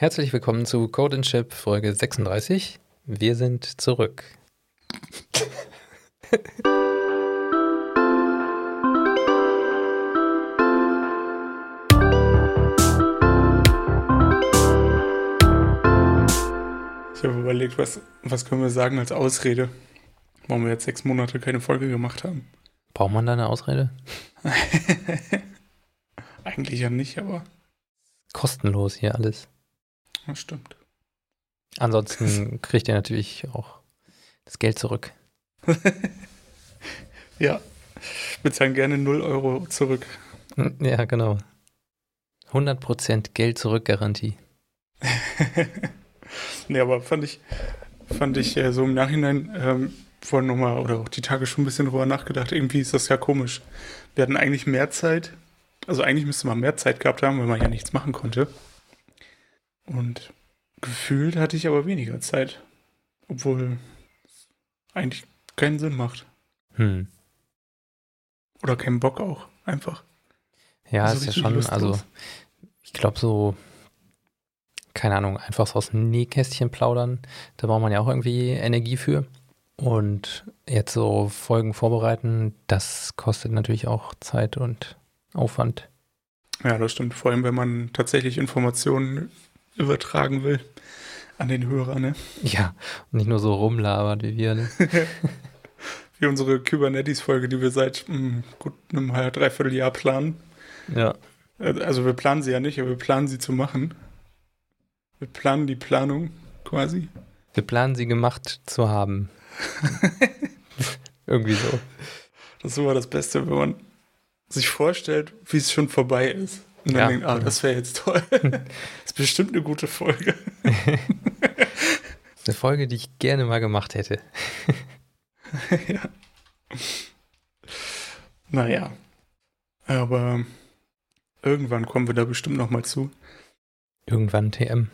Herzlich willkommen zu Code and Chip Folge 36. Wir sind zurück. Ich habe überlegt, was, was können wir sagen als Ausrede, warum wir jetzt sechs Monate keine Folge gemacht haben. Braucht man da eine Ausrede? Eigentlich ja nicht, aber Kostenlos hier alles. Das stimmt. Ansonsten kriegt ihr natürlich auch das Geld zurück. Ja, bezahlen gerne 0 Euro zurück. Ja, genau. 100% Geld zurück Garantie. nee, aber fand ich, fand ich äh, so im Nachhinein ähm, vorhin nochmal oder auch die Tage schon ein bisschen drüber nachgedacht. Irgendwie ist das ja komisch. Wir hatten eigentlich mehr Zeit. Also eigentlich müsste man mehr Zeit gehabt haben, weil man ja nichts machen konnte. Und gefühlt hatte ich aber weniger Zeit. Obwohl es eigentlich keinen Sinn macht. Hm. Oder keinen Bock auch. Einfach. Ja, Also ist ja schon, lustlos. also ich glaube so, keine Ahnung, einfach so aus dem Nähkästchen plaudern, da braucht man ja auch irgendwie Energie für. Und jetzt so Folgen vorbereiten, das kostet natürlich auch Zeit und Aufwand. Ja, das stimmt. Vor allem, wenn man tatsächlich Informationen übertragen will an den Hörer, ne? Ja, und nicht nur so rumlabert wie wir. Ne? Wie unsere Kubernetes-Folge, die wir seit mm, gut einem halben, dreiviertel Jahr planen. Ja. Äh, Also wir planen sie ja nicht, aber wir planen sie zu machen. Wir planen die Planung quasi. Wir planen sie gemacht zu haben. Irgendwie so. Das ist immer das Beste, wenn man sich vorstellt, wie es schon vorbei ist. Und dann Ja, denkt, ah, genau. das wäre jetzt toll. das ist bestimmt eine gute Folge. Eine Folge, die ich gerne mal gemacht hätte. ja. Naja. Aber irgendwann kommen wir da bestimmt noch mal zu. Irgendwann TM.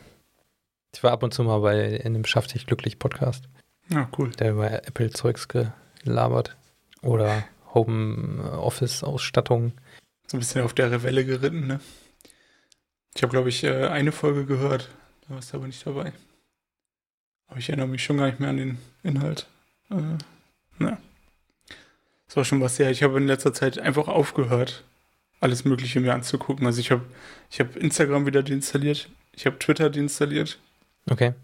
Ich war ab und zu mal bei in einem Schaff dich glücklich Podcast, Ja, cool. der über Apple Zeugs gelabert oder Home Office Ausstattung. So ein bisschen auf der Welle geritten, ne? Ich habe, glaube ich, äh, eine Folge gehört. Da warst du aber nicht dabei. Aber ich erinnere mich schon gar nicht mehr an den Inhalt. Äh, na. Das war schon was her. Ich habe in letzter Zeit einfach aufgehört, alles Mögliche mir anzugucken. Also ich habe ich hab Instagram wieder deinstalliert. Ich habe Twitter deinstalliert. Okay.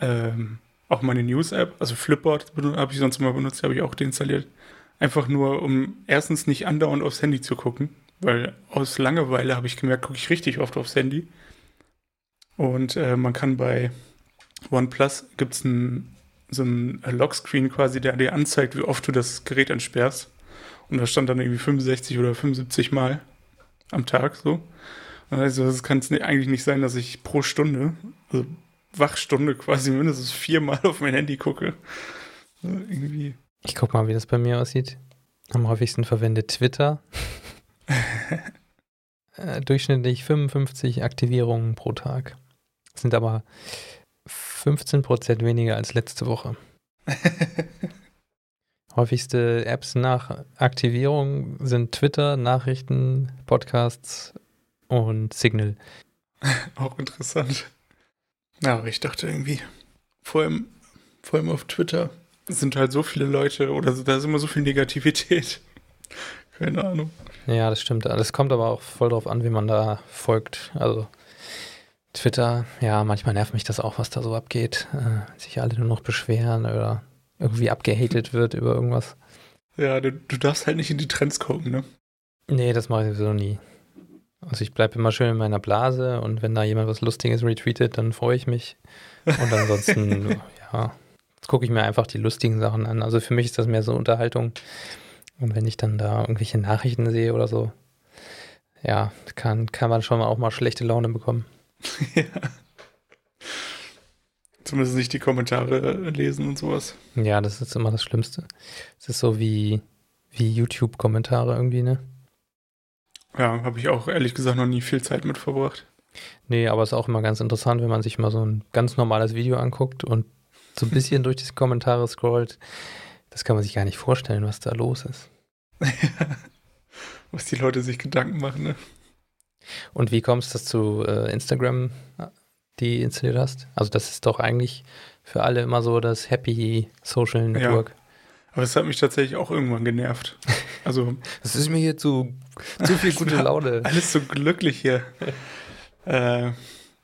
Ähm, auch meine News-App, also Flipboard habe ich sonst immer benutzt, habe ich auch deinstalliert. Einfach nur, um erstens nicht andauernd aufs Handy zu gucken, weil aus Langeweile habe ich gemerkt, gucke ich richtig oft aufs Handy. Und äh, man kann bei OnePlus gibt es so ein Lockscreen quasi, der dir anzeigt, wie oft du das Gerät entsperrst. Und da stand dann irgendwie 65 oder 75 Mal am Tag so. Also es kann es eigentlich nicht sein, dass ich pro Stunde, also Wachstunde quasi mindestens viermal auf mein Handy gucke. Also irgendwie. Ich guck mal, wie das bei mir aussieht. Am häufigsten verwendet Twitter. äh, durchschnittlich 55 Aktivierungen pro Tag. Das sind aber 15% weniger als letzte Woche. Häufigste Apps nach Aktivierung sind Twitter, Nachrichten, Podcasts und Signal. Auch interessant. Ja, aber ich dachte irgendwie, vor allem, vor allem auf Twitter sind halt so viele Leute oder da ist immer so viel Negativität. Keine Ahnung. Ja, das stimmt. Das kommt aber auch voll drauf an, wie man da folgt. Also Twitter, ja, manchmal nervt mich das auch, was da so abgeht. Äh, sich alle nur noch beschweren oder irgendwie abgehatet wird über irgendwas. Ja, du, du darfst halt nicht in die Trends gucken, ne? Nee, das mache ich sowieso nie. Also ich bleibe immer schön in meiner Blase und wenn da jemand was Lustiges retweetet, dann freue ich mich. Und ansonsten, ja, gucke ich mir einfach die lustigen Sachen an. Also für mich ist das mehr so Unterhaltung. Und wenn ich dann da irgendwelche Nachrichten sehe oder so, ja, kann, kann man schon auch mal schlechte Laune bekommen. ja. Zumindest nicht die Kommentare lesen und sowas. Ja, das ist immer das Schlimmste. Es ist so wie, wie YouTube-Kommentare irgendwie, ne? Ja, habe ich auch ehrlich gesagt noch nie viel Zeit mit verbracht. Nee, aber es ist auch immer ganz interessant, wenn man sich mal so ein ganz normales Video anguckt und so ein bisschen durch die Kommentare scrollt. Das kann man sich gar nicht vorstellen, was da los ist. Was die Leute sich Gedanken machen, ne? Und wie kommst du, dass du äh, Instagram die installiert hast? Also das ist doch eigentlich für alle immer so das Happy Social Network. Ja. Aber es hat mich tatsächlich auch irgendwann genervt. Also. das ist mir hier zu, zu viel gute Laune. Alles so glücklich hier. äh,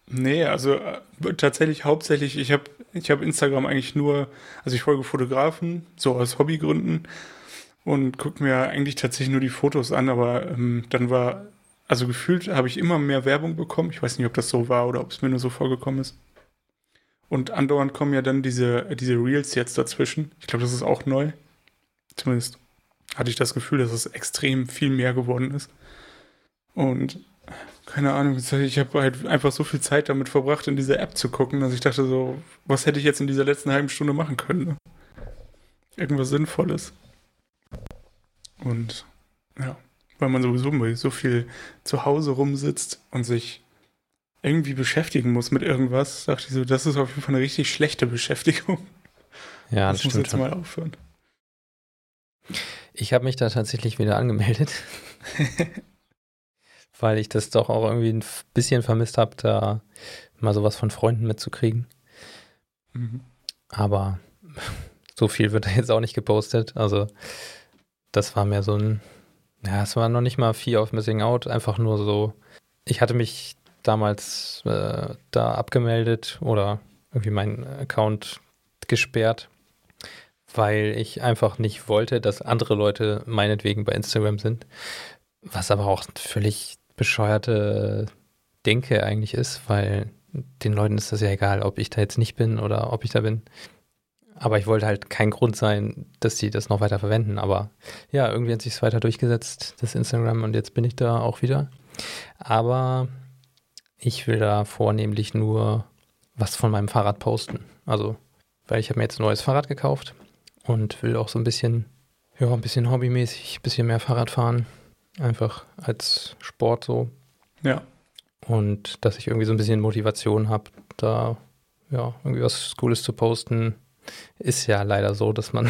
nee, also äh, tatsächlich hauptsächlich, ich habe ich hab Instagram eigentlich nur, also ich folge Fotografen, so aus Hobbygründen und gucke mir eigentlich tatsächlich nur die Fotos an, aber ähm, dann war, also gefühlt habe ich immer mehr Werbung bekommen. Ich weiß nicht, ob das so war oder ob es mir nur so vorgekommen ist. Und andauernd kommen ja dann diese, diese Reels jetzt dazwischen. Ich glaube, das ist auch neu. Zumindest hatte ich das Gefühl, dass es extrem viel mehr geworden ist. Und keine Ahnung, ich habe halt einfach so viel Zeit damit verbracht, in diese App zu gucken, dass ich dachte so, was hätte ich jetzt in dieser letzten halben Stunde machen können? Ne? Irgendwas Sinnvolles. Und ja, weil man sowieso so viel zu Hause rumsitzt und sich irgendwie beschäftigen muss mit irgendwas, dachte ich so, das ist auf jeden Fall eine richtig schlechte Beschäftigung. Ja, das, das muss jetzt schon. mal aufhören. Ich habe mich da tatsächlich wieder angemeldet, weil ich das doch auch irgendwie ein bisschen vermisst habe, da mal sowas von Freunden mitzukriegen. Mhm. Aber so viel wird da jetzt auch nicht gepostet. Also das war mehr so ein, ja, es war noch nicht mal Fear of Missing Out, einfach nur so, ich hatte mich damals äh, da abgemeldet oder irgendwie meinen Account gesperrt, weil ich einfach nicht wollte, dass andere Leute meinetwegen bei Instagram sind. Was aber auch völlig bescheuerte Denke eigentlich ist, weil den Leuten ist das ja egal, ob ich da jetzt nicht bin oder ob ich da bin. Aber ich wollte halt kein Grund sein, dass sie das noch weiter verwenden. Aber ja, irgendwie hat sich es weiter durchgesetzt, das Instagram, und jetzt bin ich da auch wieder. Aber ich will da vornehmlich nur was von meinem Fahrrad posten. Also, weil ich habe mir jetzt ein neues Fahrrad gekauft und will auch so ein bisschen, ja, ein bisschen hobbymäßig, ein bisschen mehr Fahrrad fahren. Einfach als Sport so. Ja. Und dass ich irgendwie so ein bisschen Motivation habe, da ja, irgendwie was Cooles zu posten. Ist ja leider so, dass man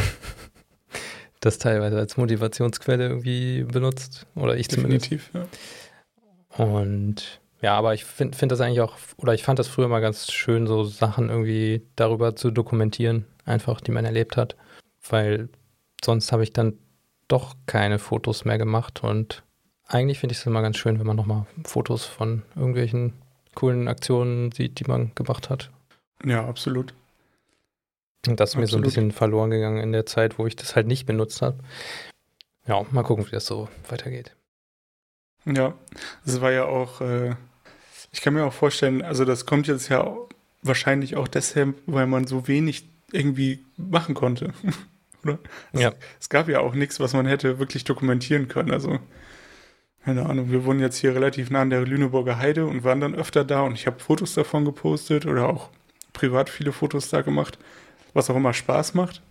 das teilweise als Motivationsquelle irgendwie benutzt. Oder ich Definitiv, zumindest. Ja. Und ja, aber ich finde find das eigentlich auch, oder ich fand das früher mal ganz schön, so Sachen irgendwie darüber zu dokumentieren, einfach, die man erlebt hat. Weil sonst habe ich dann doch keine Fotos mehr gemacht und eigentlich finde ich es immer ganz schön, wenn man nochmal Fotos von irgendwelchen coolen Aktionen sieht, die man gemacht hat. Ja, absolut. Und das ist absolut. mir so ein bisschen verloren gegangen in der Zeit, wo ich das halt nicht benutzt habe. Ja, mal gucken, wie das so weitergeht. Ja, das war ja auch, äh, ich kann mir auch vorstellen, also das kommt jetzt ja wahrscheinlich auch deshalb, weil man so wenig irgendwie machen konnte. Oder? Ja. Es, es, gab ja auch nichts, was man hätte wirklich dokumentieren können. Also, keine Ahnung, wir wohnen jetzt hier relativ nah an der Lüneburger Heide und waren dann öfter da und ich habe Fotos davon gepostet oder auch privat viele Fotos da gemacht, was auch immer Spaß macht.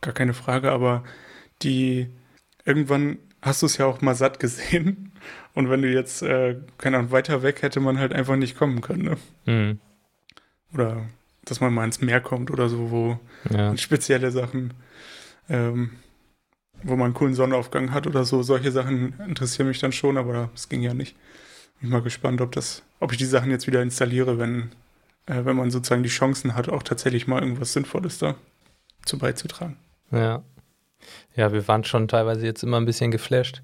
Gar keine Frage, aber die irgendwann hast du es ja auch mal satt gesehen. Und wenn du jetzt, äh, keine Ahnung, weiter weg hätte man halt einfach nicht kommen können. Ne? Mhm. Oder dass man mal ins Meer kommt oder so, wo ja. spezielle Sachen, ähm, wo man einen coolen Sonnenaufgang hat oder so. Solche Sachen interessieren mich dann schon, aber es ging ja nicht. Bin mal gespannt, ob das, ob ich die Sachen jetzt wieder installiere, wenn, äh, wenn man sozusagen die Chancen hat, auch tatsächlich mal irgendwas Sinnvolles da zu beizutragen. Ja. Ja, wir waren schon teilweise jetzt immer ein bisschen geflasht,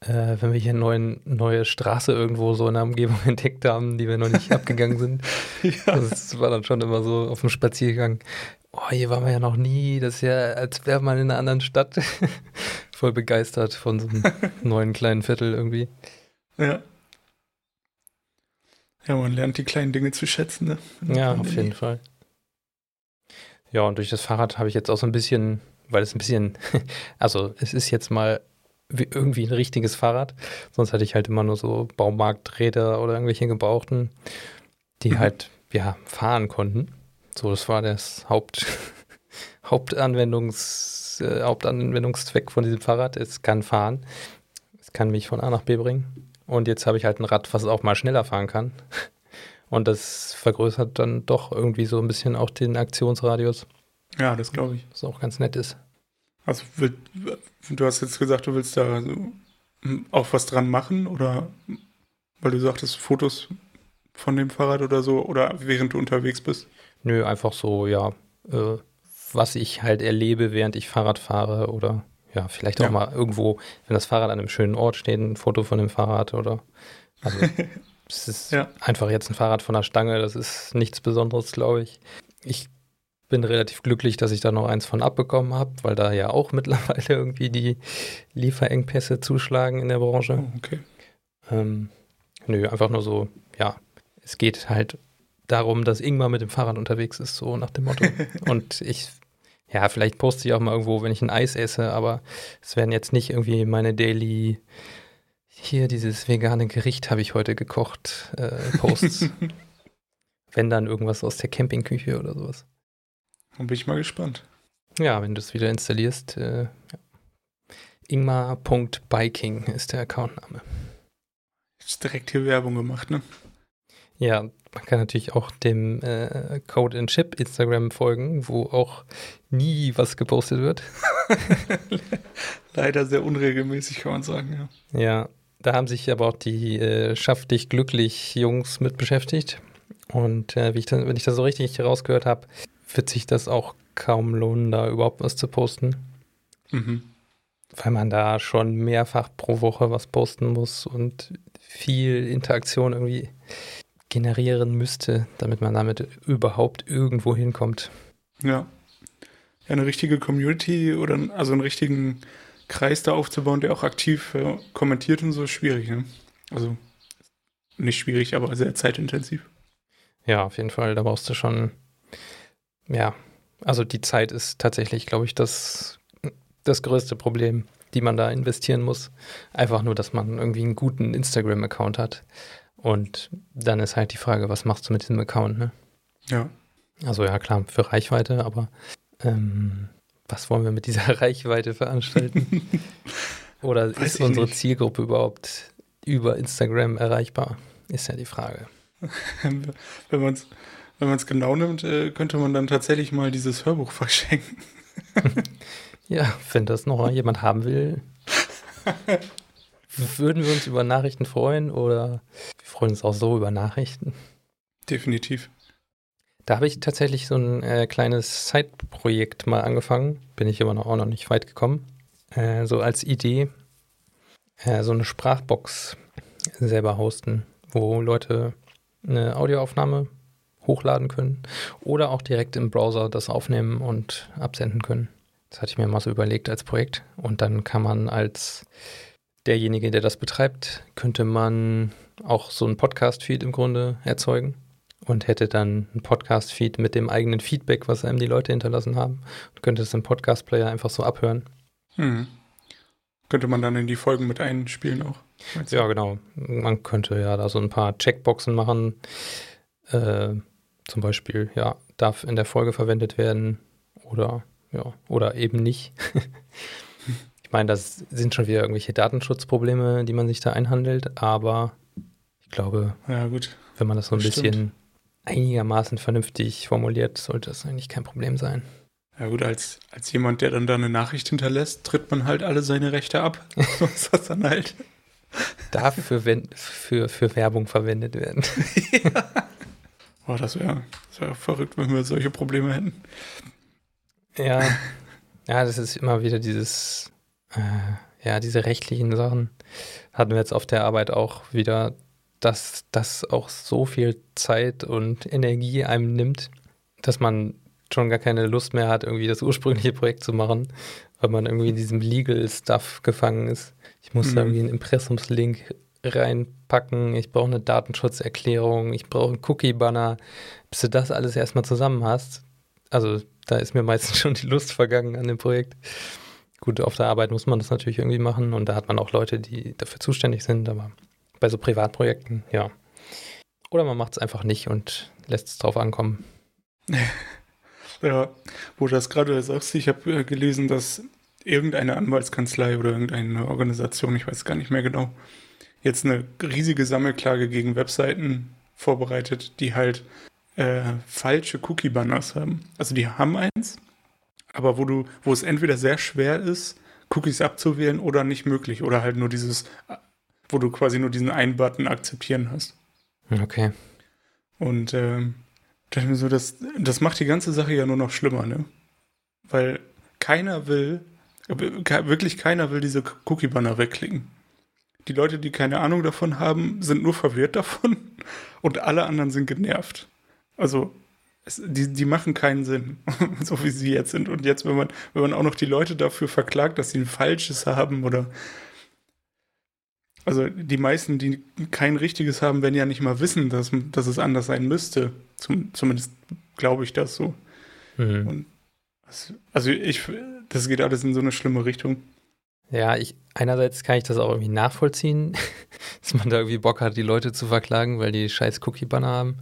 äh, wenn wir hier eine neue Straße irgendwo so in der Umgebung entdeckt haben, die wir noch nicht abgegangen sind. ja. Das war dann schon immer so auf dem Spaziergang. Oh, hier waren wir ja noch nie. Das ist ja, als wäre man in einer anderen Stadt. Voll begeistert von so einem neuen kleinen Viertel irgendwie. Ja. Ja, man lernt die kleinen Dinge zu schätzen, ne? Ja, auf jeden Fall. Ja, und durch das Fahrrad habe ich jetzt auch so ein bisschen weil es ein bisschen, also es ist jetzt mal irgendwie ein richtiges Fahrrad. Sonst hatte ich halt immer nur so Baumarkträder oder irgendwelche Gebrauchten, die mhm. halt, ja, fahren konnten. So, das war das Haupt, Hauptanwendungs, äh, Hauptanwendungszweck von diesem Fahrrad. Es kann fahren. Es kann mich von A nach B bringen. Und jetzt habe ich halt ein Rad, was auch mal schneller fahren kann. Und das vergrößert dann doch irgendwie so ein bisschen auch den Aktionsradius. Ja, das glaube ich. Was auch ganz nett ist. Also, du hast jetzt gesagt, du willst da so auch was dran machen oder weil du sagtest, Fotos von dem Fahrrad oder so oder während du unterwegs bist? Nö, einfach so, ja, äh, was ich halt erlebe, während ich Fahrrad fahre oder ja, vielleicht auch ja. mal irgendwo, wenn das Fahrrad an einem schönen Ort steht, ein Foto von dem Fahrrad oder also es ist ja. einfach jetzt ein Fahrrad von der Stange, das ist nichts Besonderes, glaube ich. Ich bin relativ glücklich, dass ich da noch eins von abbekommen habe, weil da ja auch mittlerweile irgendwie die Lieferengpässe zuschlagen in der Branche. Oh, okay. Ähm, nö, einfach nur so, ja, es geht halt darum, dass Ingmar mit dem Fahrrad unterwegs ist, so nach dem Motto. Und ich, ja, vielleicht poste ich auch mal irgendwo, wenn ich ein Eis esse, aber es werden jetzt nicht irgendwie meine Daily, hier dieses vegane Gericht habe ich heute gekocht, äh, Posts. wenn dann irgendwas aus der Campingküche oder sowas. Dann bin ich mal gespannt. Ja, wenn du es wieder installierst, äh, ja. Ingmar.biking ist der Accountname. Jetzt direkt hier Werbung gemacht, ne? Ja, man kann natürlich auch dem äh, Code and Chip Instagram folgen, wo auch nie was gepostet wird. Leider sehr unregelmäßig, kann man sagen, ja. Ja, da haben sich aber auch die äh, Schaff dich glücklich Jungs mit beschäftigt. Und äh, ich dann, wenn ich das so richtig rausgehört habe, wird sich das auch kaum lohnen, da überhaupt was zu posten. Mhm. Weil man da schon mehrfach pro Woche was posten muss und viel Interaktion irgendwie generieren müsste, damit man damit überhaupt irgendwo hinkommt. Ja. Eine richtige Community oder also einen richtigen Kreis da aufzubauen, der auch aktiv äh, kommentiert und so, ist schwierig. Ne? Also nicht schwierig, aber sehr zeitintensiv. Ja, auf jeden Fall. Da brauchst du schon ja, also die Zeit ist tatsächlich, glaube ich, das, das größte Problem, die man da investieren muss. Einfach nur, dass man irgendwie einen guten Instagram-Account hat. Und dann ist halt die Frage, was machst du mit diesem Account, ne? Ja. Also ja, klar, für Reichweite, aber ähm, was wollen wir mit dieser Reichweite veranstalten? Oder Weiß ist unsere nicht. Zielgruppe überhaupt über Instagram erreichbar? Ist ja die Frage. Wenn man es wenn genau nimmt, äh, könnte man dann tatsächlich mal dieses Hörbuch verschenken. ja, wenn das noch jemand haben will. Würden wir uns über Nachrichten freuen oder wir freuen uns auch so über Nachrichten? Definitiv. Da habe ich tatsächlich so ein äh, kleines Side-Projekt mal angefangen. Bin ich aber noch, auch noch nicht weit gekommen. Äh, so als Idee, äh, so eine Sprachbox selber hosten, wo Leute eine Audioaufnahme hochladen können oder auch direkt im Browser das aufnehmen und absenden können. Das hatte ich mir mal so überlegt als Projekt. Und dann kann man als derjenige, der das betreibt, könnte man auch so einen Podcast-Feed im Grunde erzeugen und hätte dann einen Podcast-Feed mit dem eigenen Feedback, was einem die Leute hinterlassen haben und könnte es im Podcast-Player einfach so abhören. Hm. Könnte man dann in die Folgen mit einspielen auch? Ja, genau. Man könnte ja da so ein paar Checkboxen machen. Äh, zum Beispiel, ja, darf in der Folge verwendet werden oder ja, oder eben nicht. ich meine, das sind schon wieder irgendwelche Datenschutzprobleme, die man sich da einhandelt, aber ich glaube, ja, gut. wenn man das so ein das bisschen einigermaßen vernünftig formuliert, sollte das eigentlich kein Problem sein. Ja gut, als, als jemand, der dann da eine Nachricht hinterlässt, tritt man halt alle seine Rechte ab. Was das dann halt. Darf für, für, für Werbung verwendet werden. ja. Oh, das wäre wär verrückt, wenn wir solche Probleme hätten. Ja, ja, das ist immer wieder dieses, äh, ja, diese rechtlichen Sachen. Hatten wir jetzt auf der Arbeit auch wieder, dass das auch so viel Zeit und Energie einem nimmt, dass man schon gar keine Lust mehr hat, irgendwie das ursprüngliche Projekt zu machen, weil man irgendwie in diesem Legal-Stuff gefangen ist. Ich muss mhm. da irgendwie einen Impressumslink reinpacken, ich brauche eine Datenschutzerklärung, ich brauche einen Cookie-Banner, bis du das alles erstmal zusammen hast. Also da ist mir meistens schon die Lust vergangen an dem Projekt. Gut, auf der Arbeit muss man das natürlich irgendwie machen und da hat man auch Leute, die dafür zuständig sind, aber bei so Privatprojekten, ja. Oder man macht es einfach nicht und lässt es drauf ankommen. ja, wo du das gerade sagst, ich habe äh, gelesen, dass irgendeine Anwaltskanzlei oder irgendeine Organisation, ich weiß gar nicht mehr genau, jetzt eine riesige Sammelklage gegen Webseiten vorbereitet, die halt äh, falsche Cookie-Banners haben. Also die haben eins, aber wo du, wo es entweder sehr schwer ist, Cookies abzuwählen oder nicht möglich. Oder halt nur dieses, wo du quasi nur diesen einen Button akzeptieren hast. Okay. Und ähm, so, das, das macht die ganze Sache ja nur noch schlimmer, ne? Weil keiner will, wirklich keiner will diese Cookie-Banner wegklicken. Die Leute, die keine Ahnung davon haben, sind nur verwirrt davon und alle anderen sind genervt. Also es, die, die machen keinen Sinn, so wie sie jetzt sind. Und jetzt, wenn man, wenn man auch noch die Leute dafür verklagt, dass sie ein falsches haben oder also die meisten, die kein richtiges haben, werden ja nicht mal wissen, dass, dass es anders sein müsste. Zum, zumindest glaube ich das so. Mhm. Und also ich, das geht alles in so eine schlimme Richtung. Ja, ich, einerseits kann ich das auch irgendwie nachvollziehen, dass man da irgendwie Bock hat, die Leute zu verklagen, weil die scheiß Cookie-Banner haben.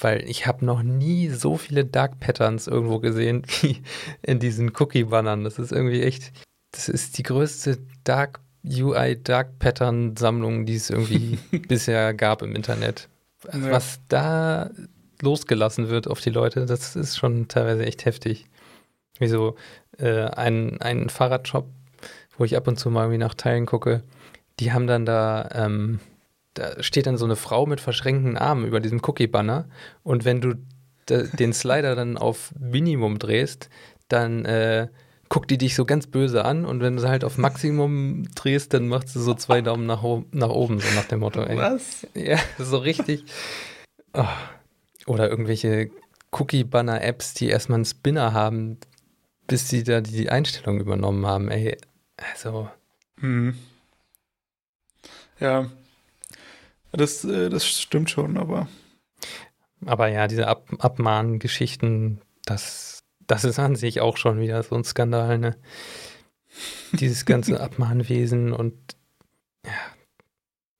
Weil ich habe noch nie so viele Dark Patterns irgendwo gesehen wie in diesen Cookie-Bannern. Das ist irgendwie echt, das ist die größte Dark UI Dark Pattern Sammlung, die es irgendwie bisher gab im Internet. Also ja. Was da losgelassen wird auf die Leute, das ist schon teilweise echt heftig. Wie so äh, ein, ein Fahrradshop, wo ich ab und zu mal irgendwie nach Teilen gucke, die haben dann da, ähm, da steht dann so eine Frau mit verschränkten Armen über diesem Cookie-Banner und wenn du den Slider dann auf Minimum drehst, dann äh, guckt die dich so ganz böse an und wenn du halt auf Maximum drehst, dann macht sie so zwei Daumen nach, nach oben, so nach dem Motto. Ey. Was? Ja, so richtig. Oh. Oder irgendwelche Cookie-Banner-Apps, die erstmal einen Spinner haben, bis sie da die Einstellung übernommen haben. Ey, also. Hm. Ja, das, äh, das stimmt schon, aber. Aber ja, diese Ab Abmahngeschichten, das das ist an sich auch schon wieder so ein Skandal, ne? Dieses ganze Abmahnwesen und ja,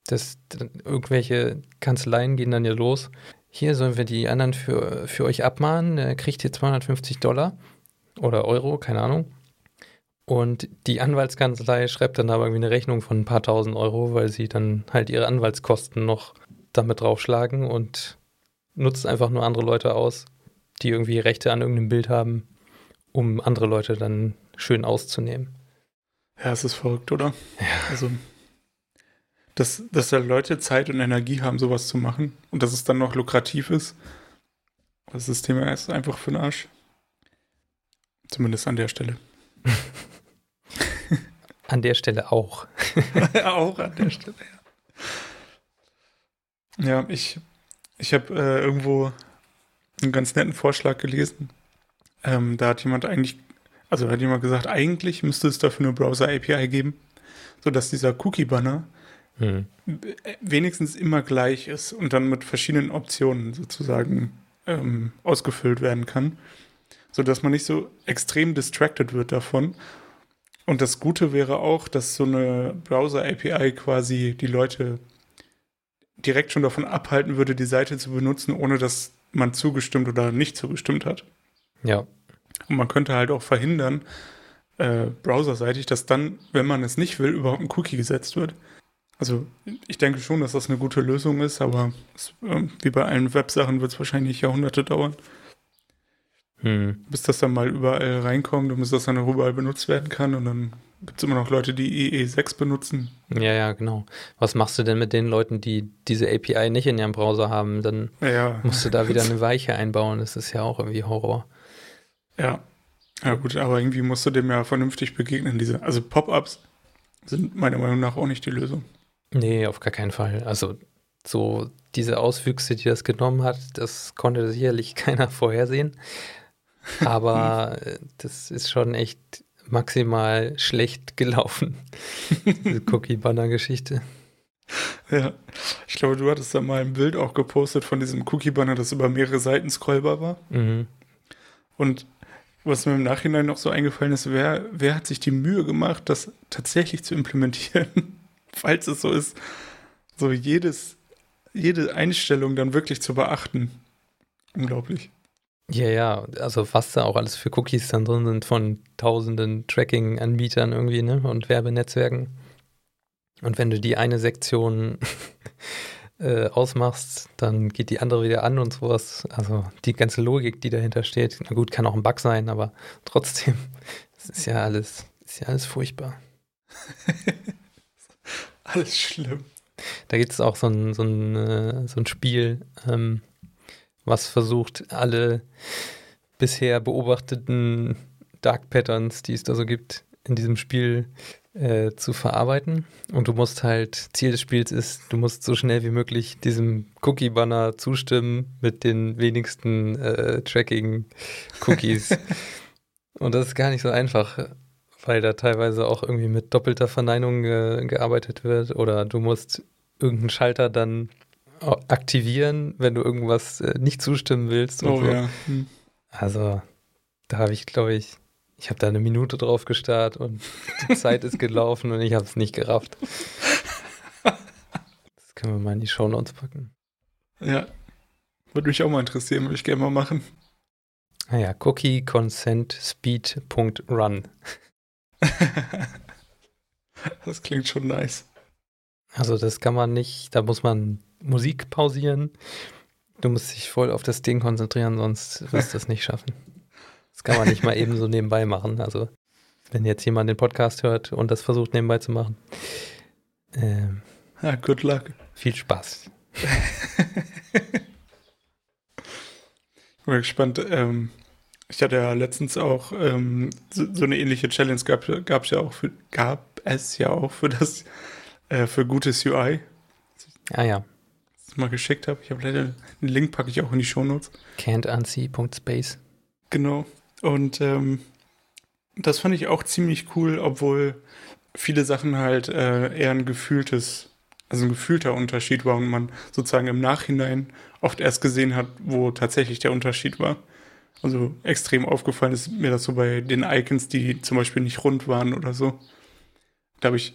das, irgendwelche Kanzleien gehen dann ja los. Hier sollen wir die anderen für, für euch abmahnen, kriegt ihr 250 Dollar oder Euro, keine Ahnung. Und die Anwaltskanzlei schreibt dann aber irgendwie eine Rechnung von ein paar tausend Euro, weil sie dann halt ihre Anwaltskosten noch damit draufschlagen und nutzt einfach nur andere Leute aus, die irgendwie Rechte an irgendeinem Bild haben, um andere Leute dann schön auszunehmen. Ja, es ist verrückt, oder? Ja. Also, dass, dass da Leute Zeit und Energie haben, sowas zu machen und dass es dann noch lukrativ ist. Das System ist einfach für den Arsch. Zumindest an der Stelle. an der Stelle auch. auch an der Stelle, ja. Ja, ich, ich habe äh, irgendwo einen ganz netten Vorschlag gelesen. Ähm, da hat jemand eigentlich, also hat jemand gesagt, eigentlich müsste es dafür eine Browser-API geben, sodass dieser Cookie-Banner hm. wenigstens immer gleich ist und dann mit verschiedenen Optionen sozusagen ähm, ausgefüllt werden kann, sodass man nicht so extrem distracted wird davon. Und das Gute wäre auch, dass so eine Browser-API quasi die Leute direkt schon davon abhalten würde, die Seite zu benutzen, ohne dass man zugestimmt oder nicht zugestimmt hat. Ja. Und man könnte halt auch verhindern, äh, browserseitig, dass dann, wenn man es nicht will, überhaupt ein Cookie gesetzt wird. Also ich denke schon, dass das eine gute Lösung ist, aber es, äh, wie bei allen Websachen wird es wahrscheinlich Jahrhunderte dauern. Hm. Bis das dann mal überall reinkommt und bis das dann auch überall benutzt werden kann und dann gibt es immer noch Leute, die EE6 benutzen. Ja, ja, genau. Was machst du denn mit den Leuten, die diese API nicht in ihrem Browser haben? Dann ja. musst du da wieder eine Weiche einbauen. Das ist ja auch irgendwie Horror. Ja. Ja, gut, aber irgendwie musst du dem ja vernünftig begegnen. Diese, also Pop-ups sind meiner Meinung nach auch nicht die Lösung. Nee, auf gar keinen Fall. Also so diese Auswüchse, die das genommen hat, das konnte sicherlich keiner vorhersehen. Aber das ist schon echt maximal schlecht gelaufen, diese Cookie-Banner-Geschichte. Ja, ich glaube, du hattest da mal ein Bild auch gepostet von diesem Cookie-Banner, das über mehrere Seiten scrollbar war. Mhm. Und was mir im Nachhinein noch so eingefallen ist, wer, wer hat sich die Mühe gemacht, das tatsächlich zu implementieren, falls es so ist, so jedes, jede Einstellung dann wirklich zu beachten. Unglaublich. Ja, ja, also was da auch alles für Cookies dann drin sind von tausenden Tracking-Anbietern irgendwie, ne? Und Werbenetzwerken. Und wenn du die eine Sektion äh, ausmachst, dann geht die andere wieder an und sowas. Also die ganze Logik, die dahinter steht, na gut, kann auch ein Bug sein, aber trotzdem, es ist ja alles, ist ja alles furchtbar. alles schlimm. Da gibt es auch so ein, so ein, äh, so ein Spiel, ähm, was versucht, alle bisher beobachteten Dark Patterns, die es da so gibt, in diesem Spiel äh, zu verarbeiten. Und du musst halt, Ziel des Spiels ist, du musst so schnell wie möglich diesem Cookie-Banner zustimmen mit den wenigsten äh, Tracking-Cookies. Und das ist gar nicht so einfach, weil da teilweise auch irgendwie mit doppelter Verneinung äh, gearbeitet wird. Oder du musst irgendeinen Schalter dann aktivieren, wenn du irgendwas äh, nicht zustimmen willst. oh so. ja. Hm. Also, da habe ich, glaube ich, ich habe da eine Minute drauf gestarrt und die Zeit ist gelaufen und ich habe es nicht gerafft. Das können wir mal in die Show Notes packen. Ja, würde mich auch mal interessieren, würde ich gerne mal machen. Naja, ah Cookie Consent Speed.run. das klingt schon nice. Also das kann man nicht, da muss man Musik pausieren. Du musst dich voll auf das Ding konzentrieren, sonst wirst du das nicht schaffen. Das kann man nicht mal eben so nebenbei machen. Also, wenn jetzt jemand den Podcast hört und das versucht nebenbei zu machen. Ähm, ja, good luck. Viel Spaß. ich bin gespannt. Ähm, ich hatte ja letztens auch ähm, so, so, eine ähnliche Challenge gab, gab, ja auch für, gab es ja auch für das äh, für gutes UI. Ah ja. Mal geschickt habe. Ich habe leider einen Link packe ich auch in die Shownotes. Can'tunsee.space. Genau. Und ähm, das fand ich auch ziemlich cool, obwohl viele Sachen halt äh, eher ein gefühltes, also ein gefühlter Unterschied war und man sozusagen im Nachhinein oft erst gesehen hat, wo tatsächlich der Unterschied war. Also extrem aufgefallen ist mir das so bei den Icons, die zum Beispiel nicht rund waren oder so. Da habe ich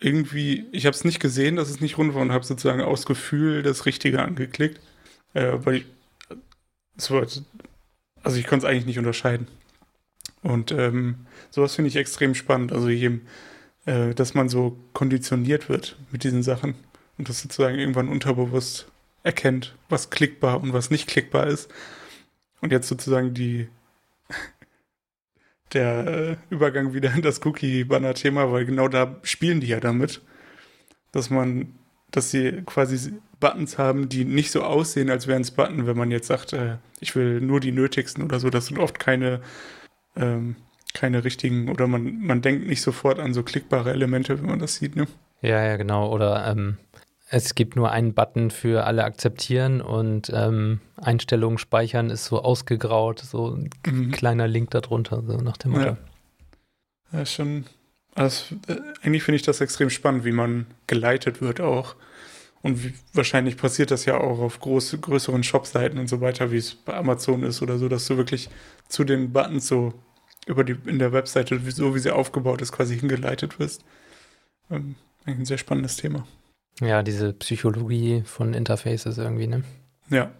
irgendwie, ich habe es nicht gesehen, dass es nicht rund war und habe sozusagen aus Gefühl das Richtige angeklickt, äh, weil ich, es war also ich konnte es eigentlich nicht unterscheiden. Und ähm, sowas finde ich extrem spannend. Also je, äh, dass man so konditioniert wird mit diesen Sachen und das sozusagen irgendwann unterbewusst erkennt, was klickbar und was nicht klickbar ist. Und jetzt sozusagen die der äh, Übergang wieder in das Cookie-Banner-Thema, weil genau da spielen die ja damit, dass man, dass sie quasi Buttons haben, die nicht so aussehen, als wären es Button, wenn man jetzt sagt, äh, ich will nur die nötigsten oder so. Das sind oft keine, ähm, keine richtigen, oder man, man denkt nicht sofort an so klickbare Elemente, wenn man das sieht, ne? Ja, ja, genau. Oder ähm, es gibt nur einen Button für alle akzeptieren und ähm, Einstellungen speichern ist so ausgegraut, so ein mhm. kleiner Link darunter, so nach dem Motto. Ja, ja schon. Also, eigentlich finde ich das extrem spannend, wie man geleitet wird auch. Und wie, wahrscheinlich passiert das ja auch auf groß, größeren Shopseiten und so weiter, wie es bei Amazon ist oder so, dass du wirklich zu den Buttons so über die, in der Webseite, so wie sie aufgebaut ist, quasi hingeleitet wirst. Ähm, ein sehr spannendes Thema. Ja, diese Psychologie von Interfaces irgendwie, ne? Ja.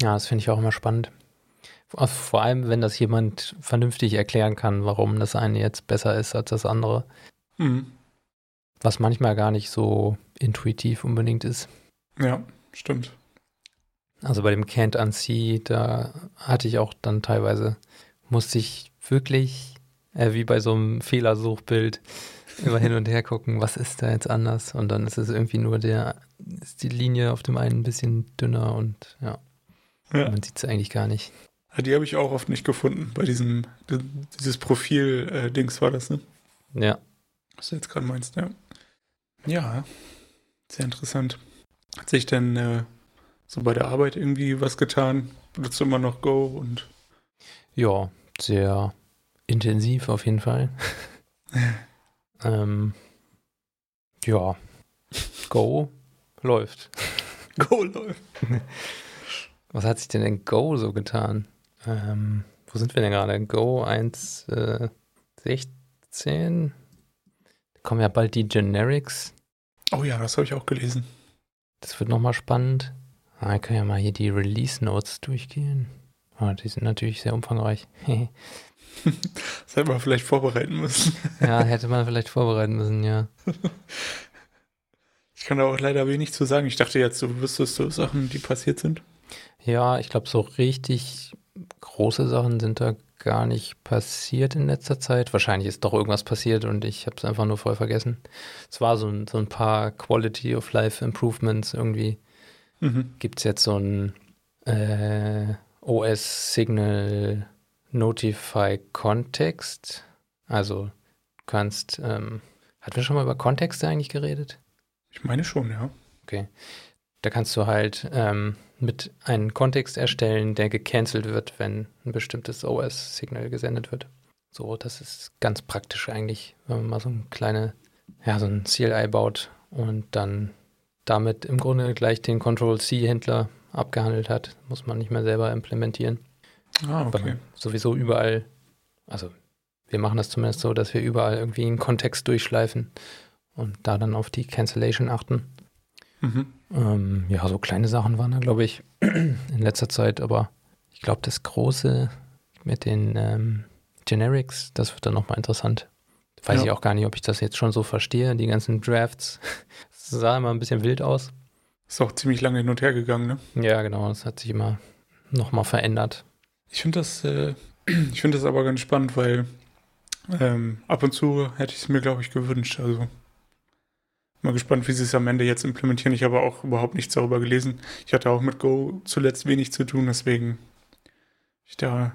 Ja, das finde ich auch immer spannend. Vor allem, wenn das jemand vernünftig erklären kann, warum das eine jetzt besser ist als das andere. Mhm. Was manchmal gar nicht so intuitiv unbedingt ist. Ja, stimmt. Also bei dem Can't Unsee, da hatte ich auch dann teilweise, musste ich wirklich, äh, wie bei so einem Fehlersuchbild, immer hin und her gucken, was ist da jetzt anders? Und dann ist es irgendwie nur der, ist die Linie auf dem einen ein bisschen dünner und ja, ja. man sieht es eigentlich gar nicht. Die habe ich auch oft nicht gefunden, bei diesem, dieses Profil-Dings äh, war das, ne? Ja. Was du jetzt gerade meinst, ja. Ja, sehr interessant. Hat sich denn äh, so bei der Arbeit irgendwie was getan? Benutzt du immer noch Go und. Ja, sehr intensiv auf jeden Fall. ähm, ja, Go läuft. Go läuft. Was hat sich denn in Go so getan? Ähm, wo sind wir denn gerade? Go 1.16? Äh, kommen ja bald die Generics. Oh ja, das habe ich auch gelesen. Das wird nochmal spannend. Ah, wir können ja mal hier die Release Notes durchgehen. Oh, die sind natürlich sehr umfangreich. das hätte man vielleicht vorbereiten müssen. ja, hätte man vielleicht vorbereiten müssen, ja. Ich kann da auch leider wenig zu sagen. Ich dachte jetzt, du wüsstest so Sachen, die passiert sind. Ja, ich glaube, so richtig große Sachen sind da gar nicht passiert in letzter Zeit. Wahrscheinlich ist doch irgendwas passiert und ich habe es einfach nur voll vergessen. Es war so ein, so ein paar Quality of Life Improvements irgendwie. Mhm. Gibt es jetzt so ein äh, OS Signal Notify Context? Also du kannst, ähm, hatten wir schon mal über Kontexte eigentlich geredet? Ich meine schon, ja. Okay. Da kannst du halt ähm, mit einem Kontext erstellen, der gecancelt wird, wenn ein bestimmtes OS-Signal gesendet wird. So, das ist ganz praktisch eigentlich, wenn man mal so ein kleine, ja, so ein CLI baut und dann damit im Grunde gleich den Control-C-Händler abgehandelt hat, muss man nicht mehr selber implementieren. Ah, okay. Sowieso überall, also wir machen das zumindest so, dass wir überall irgendwie einen Kontext durchschleifen und da dann auf die Cancellation achten. Mhm. Ähm, ja, so kleine Sachen waren da, glaube ich, in letzter Zeit, aber ich glaube, das Große mit den ähm, Generics, das wird dann nochmal interessant. Weiß ja. ich auch gar nicht, ob ich das jetzt schon so verstehe. Die ganzen Drafts das sah immer ein bisschen wild aus. Ist auch ziemlich lange hin und her gegangen, ne? Ja, genau. Das hat sich immer nochmal verändert. Ich finde das, äh, ich finde das aber ganz spannend, weil ähm, ab und zu hätte ich es mir, glaube ich, gewünscht. Also Mal gespannt, wie sie es am Ende jetzt implementieren. Ich habe auch überhaupt nichts darüber gelesen. Ich hatte auch mit Go zuletzt wenig zu tun, deswegen ich da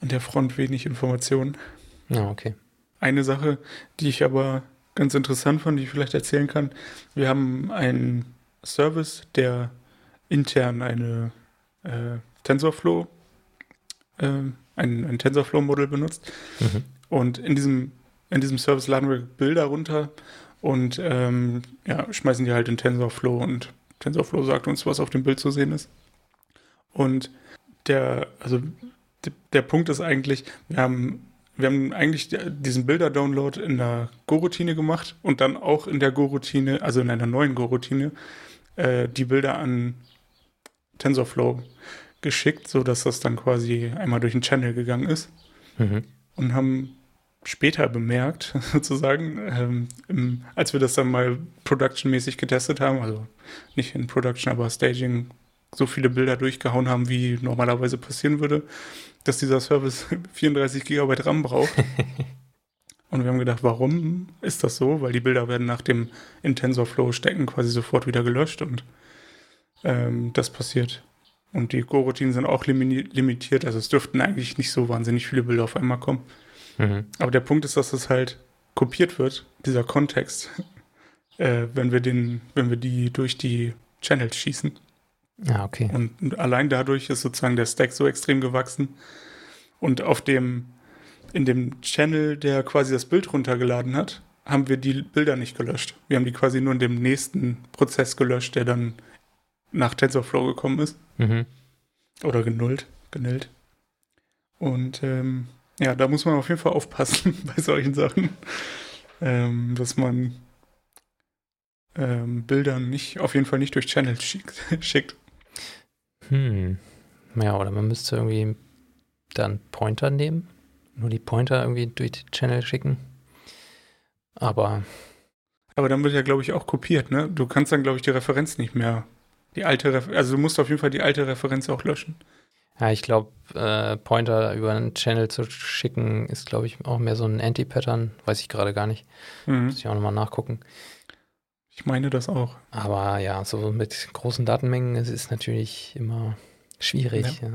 an der Front wenig Informationen. Ja, okay. Eine Sache, die ich aber ganz interessant fand, die ich vielleicht erzählen kann. Wir haben einen Service, der intern eine äh, TensorFlow, äh, ein, ein TensorFlow-Modell benutzt. Mhm. Und in diesem, in diesem Service laden wir Bilder runter und ähm, ja, schmeißen die halt in TensorFlow und TensorFlow sagt uns, was auf dem Bild zu sehen ist. Und der, also der Punkt ist eigentlich, wir haben, wir haben eigentlich diesen Bilder-Download in der Go-Routine gemacht und dann auch in der Go-Routine, also in einer neuen Go-Routine, äh, die Bilder an TensorFlow geschickt, sodass das dann quasi einmal durch den Channel gegangen ist. Mhm. Und haben später bemerkt, sozusagen, ähm, im, als wir das dann mal productionmäßig getestet haben, also nicht in Production, aber Staging, so viele Bilder durchgehauen haben, wie normalerweise passieren würde, dass dieser Service 34 GB RAM braucht. Und wir haben gedacht, warum ist das so? Weil die Bilder werden nach dem Intensorflow stecken quasi sofort wieder gelöscht und ähm, das passiert. Und die Go-Routinen sind auch limitiert, also es dürften eigentlich nicht so wahnsinnig viele Bilder auf einmal kommen. Mhm. Aber der Punkt ist, dass es halt kopiert wird, dieser Kontext, äh, wenn wir den, wenn wir die durch die Channels schießen. Ja, okay. Und allein dadurch ist sozusagen der Stack so extrem gewachsen. Und auf dem, in dem Channel, der quasi das Bild runtergeladen hat, haben wir die Bilder nicht gelöscht. Wir haben die quasi nur in dem nächsten Prozess gelöscht, der dann nach TensorFlow gekommen ist. Mhm. Oder genullt, genullt. Und ähm, ja, da muss man auf jeden Fall aufpassen bei solchen Sachen, ähm, dass man ähm, Bildern nicht, auf jeden Fall nicht durch Channels schickt. schickt. Hm. Ja, oder man müsste irgendwie dann Pointer nehmen, nur die Pointer irgendwie durch die Channel schicken. Aber. Aber dann wird ja, glaube ich, auch kopiert, ne? Du kannst dann, glaube ich, die Referenz nicht mehr. Die alte Referenz, also du musst auf jeden Fall die alte Referenz auch löschen. Ja, ich glaube, äh, Pointer über einen Channel zu schicken, ist, glaube ich, auch mehr so ein Anti-Pattern. Weiß ich gerade gar nicht. Mhm. Muss ich auch nochmal nachgucken. Ich meine das auch. Aber ja, so mit großen Datenmengen es ist natürlich immer schwierig. Ja. ja.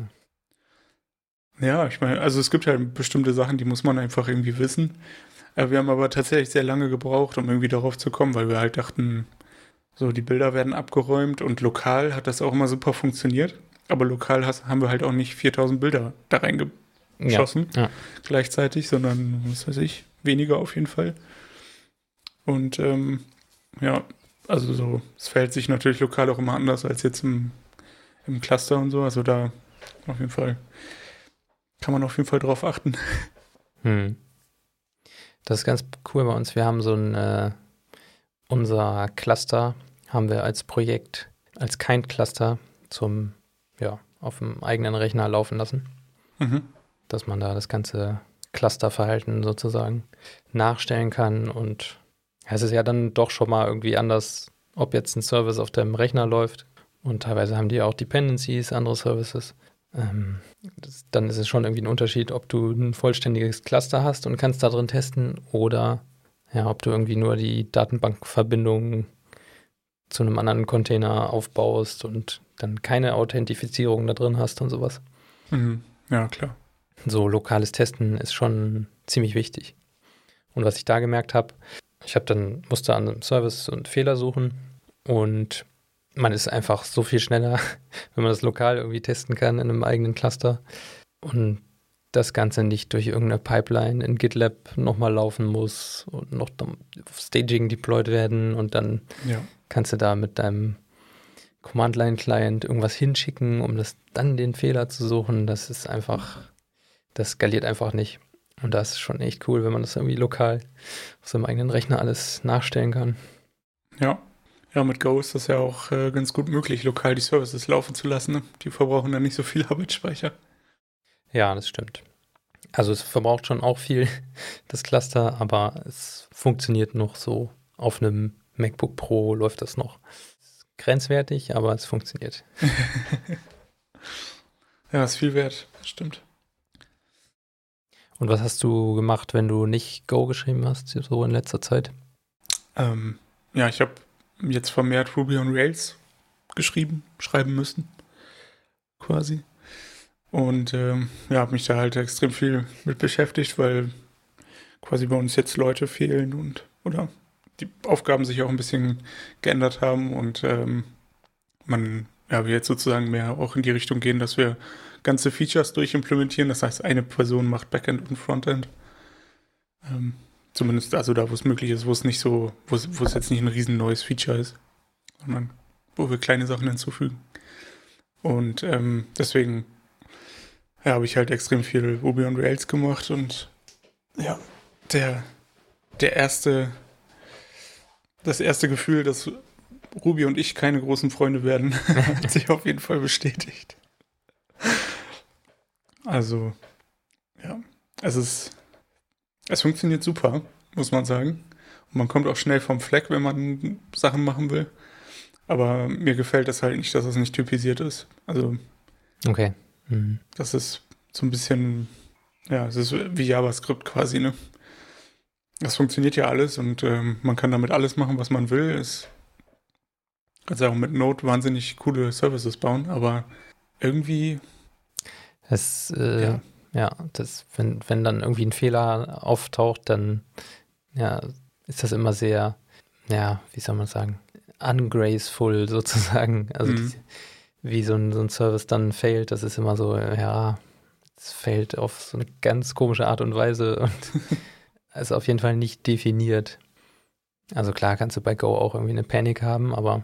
Ja, ich meine, also es gibt halt bestimmte Sachen, die muss man einfach irgendwie wissen. Äh, wir haben aber tatsächlich sehr lange gebraucht, um irgendwie darauf zu kommen, weil wir halt dachten, so die Bilder werden abgeräumt und lokal hat das auch immer super funktioniert. Aber lokal haben wir halt auch nicht 4000 Bilder da reingeschossen ja, ja. gleichzeitig, sondern, was weiß ich, weniger auf jeden Fall. Und ähm, ja, also so, es verhält sich natürlich lokal auch immer anders als jetzt im, im Cluster und so. Also da auf jeden Fall kann man auf jeden Fall drauf achten. Hm. Das ist ganz cool bei uns. Wir haben so ein, äh, unser Cluster haben wir als Projekt, als Kind-Cluster zum ja, auf dem eigenen Rechner laufen lassen. Mhm. Dass man da das ganze Clusterverhalten sozusagen nachstellen kann. Und es ist ja dann doch schon mal irgendwie anders, ob jetzt ein Service auf dem Rechner läuft. Und teilweise haben die auch Dependencies, andere Services. Ähm, das, dann ist es schon irgendwie ein Unterschied, ob du ein vollständiges Cluster hast und kannst da drin testen oder ja, ob du irgendwie nur die Datenbankverbindung zu einem anderen Container aufbaust und dann keine Authentifizierung da drin hast und sowas. Mhm. Ja, klar. So lokales Testen ist schon ziemlich wichtig. Und was ich da gemerkt habe, ich habe dann musste an einem Service und Fehler suchen und man ist einfach so viel schneller, wenn man das lokal irgendwie testen kann in einem eigenen Cluster und das Ganze nicht durch irgendeine Pipeline in GitLab nochmal laufen muss und noch Staging deployed werden und dann ja. kannst du da mit deinem Command-Line-Client irgendwas hinschicken, um das dann den Fehler zu suchen. Das ist einfach, das skaliert einfach nicht. Und das ist schon echt cool, wenn man das irgendwie lokal auf seinem eigenen Rechner alles nachstellen kann. Ja. Ja, mit Go ist das ja auch äh, ganz gut möglich, lokal die Services laufen zu lassen. Ne? Die verbrauchen dann nicht so viel Arbeitsspeicher. Ja, das stimmt. Also es verbraucht schon auch viel, das Cluster, aber es funktioniert noch so. Auf einem MacBook Pro läuft das noch. Grenzwertig, aber es funktioniert. ja, ist viel wert, stimmt. Und was hast du gemacht, wenn du nicht Go geschrieben hast, so in letzter Zeit? Ähm, ja, ich habe jetzt vermehrt Ruby on Rails geschrieben, schreiben müssen. Quasi. Und ähm, ja, habe mich da halt extrem viel mit beschäftigt, weil quasi bei uns jetzt Leute fehlen und oder die Aufgaben sich auch ein bisschen geändert haben und ähm, man ja, wir jetzt sozusagen mehr auch in die Richtung gehen, dass wir ganze Features durchimplementieren. Das heißt, eine Person macht Backend und Frontend. Ähm, zumindest also da, wo es möglich ist, wo es nicht so, wo es, jetzt nicht ein riesen neues Feature ist, sondern wo wir kleine Sachen hinzufügen. Und ähm, deswegen ja, habe ich halt extrem viel Ruby on Rails gemacht und ja, der, der erste, das erste Gefühl, dass Ruby und ich keine großen Freunde werden, hat sich auf jeden Fall bestätigt. Also, ja, es ist, es funktioniert super, muss man sagen. Und man kommt auch schnell vom Fleck, wenn man Sachen machen will. Aber mir gefällt das halt nicht, dass das nicht typisiert ist. Also, okay. Mhm. Das ist so ein bisschen, ja, es ist wie JavaScript quasi, ne? Das funktioniert ja alles und ähm, man kann damit alles machen, was man will. Es kannst ja auch mit Node wahnsinnig coole Services bauen, aber irgendwie es, äh, ja. Ja, das, wenn, wenn dann irgendwie ein Fehler auftaucht, dann ja, ist das immer sehr, ja, wie soll man sagen, ungraceful sozusagen. Also mhm. die, wie so ein, so ein Service dann failt, das ist immer so, ja, es fällt auf so eine ganz komische Art und Weise und ist auf jeden Fall nicht definiert. Also klar kannst du bei Go auch irgendwie eine Panik haben, aber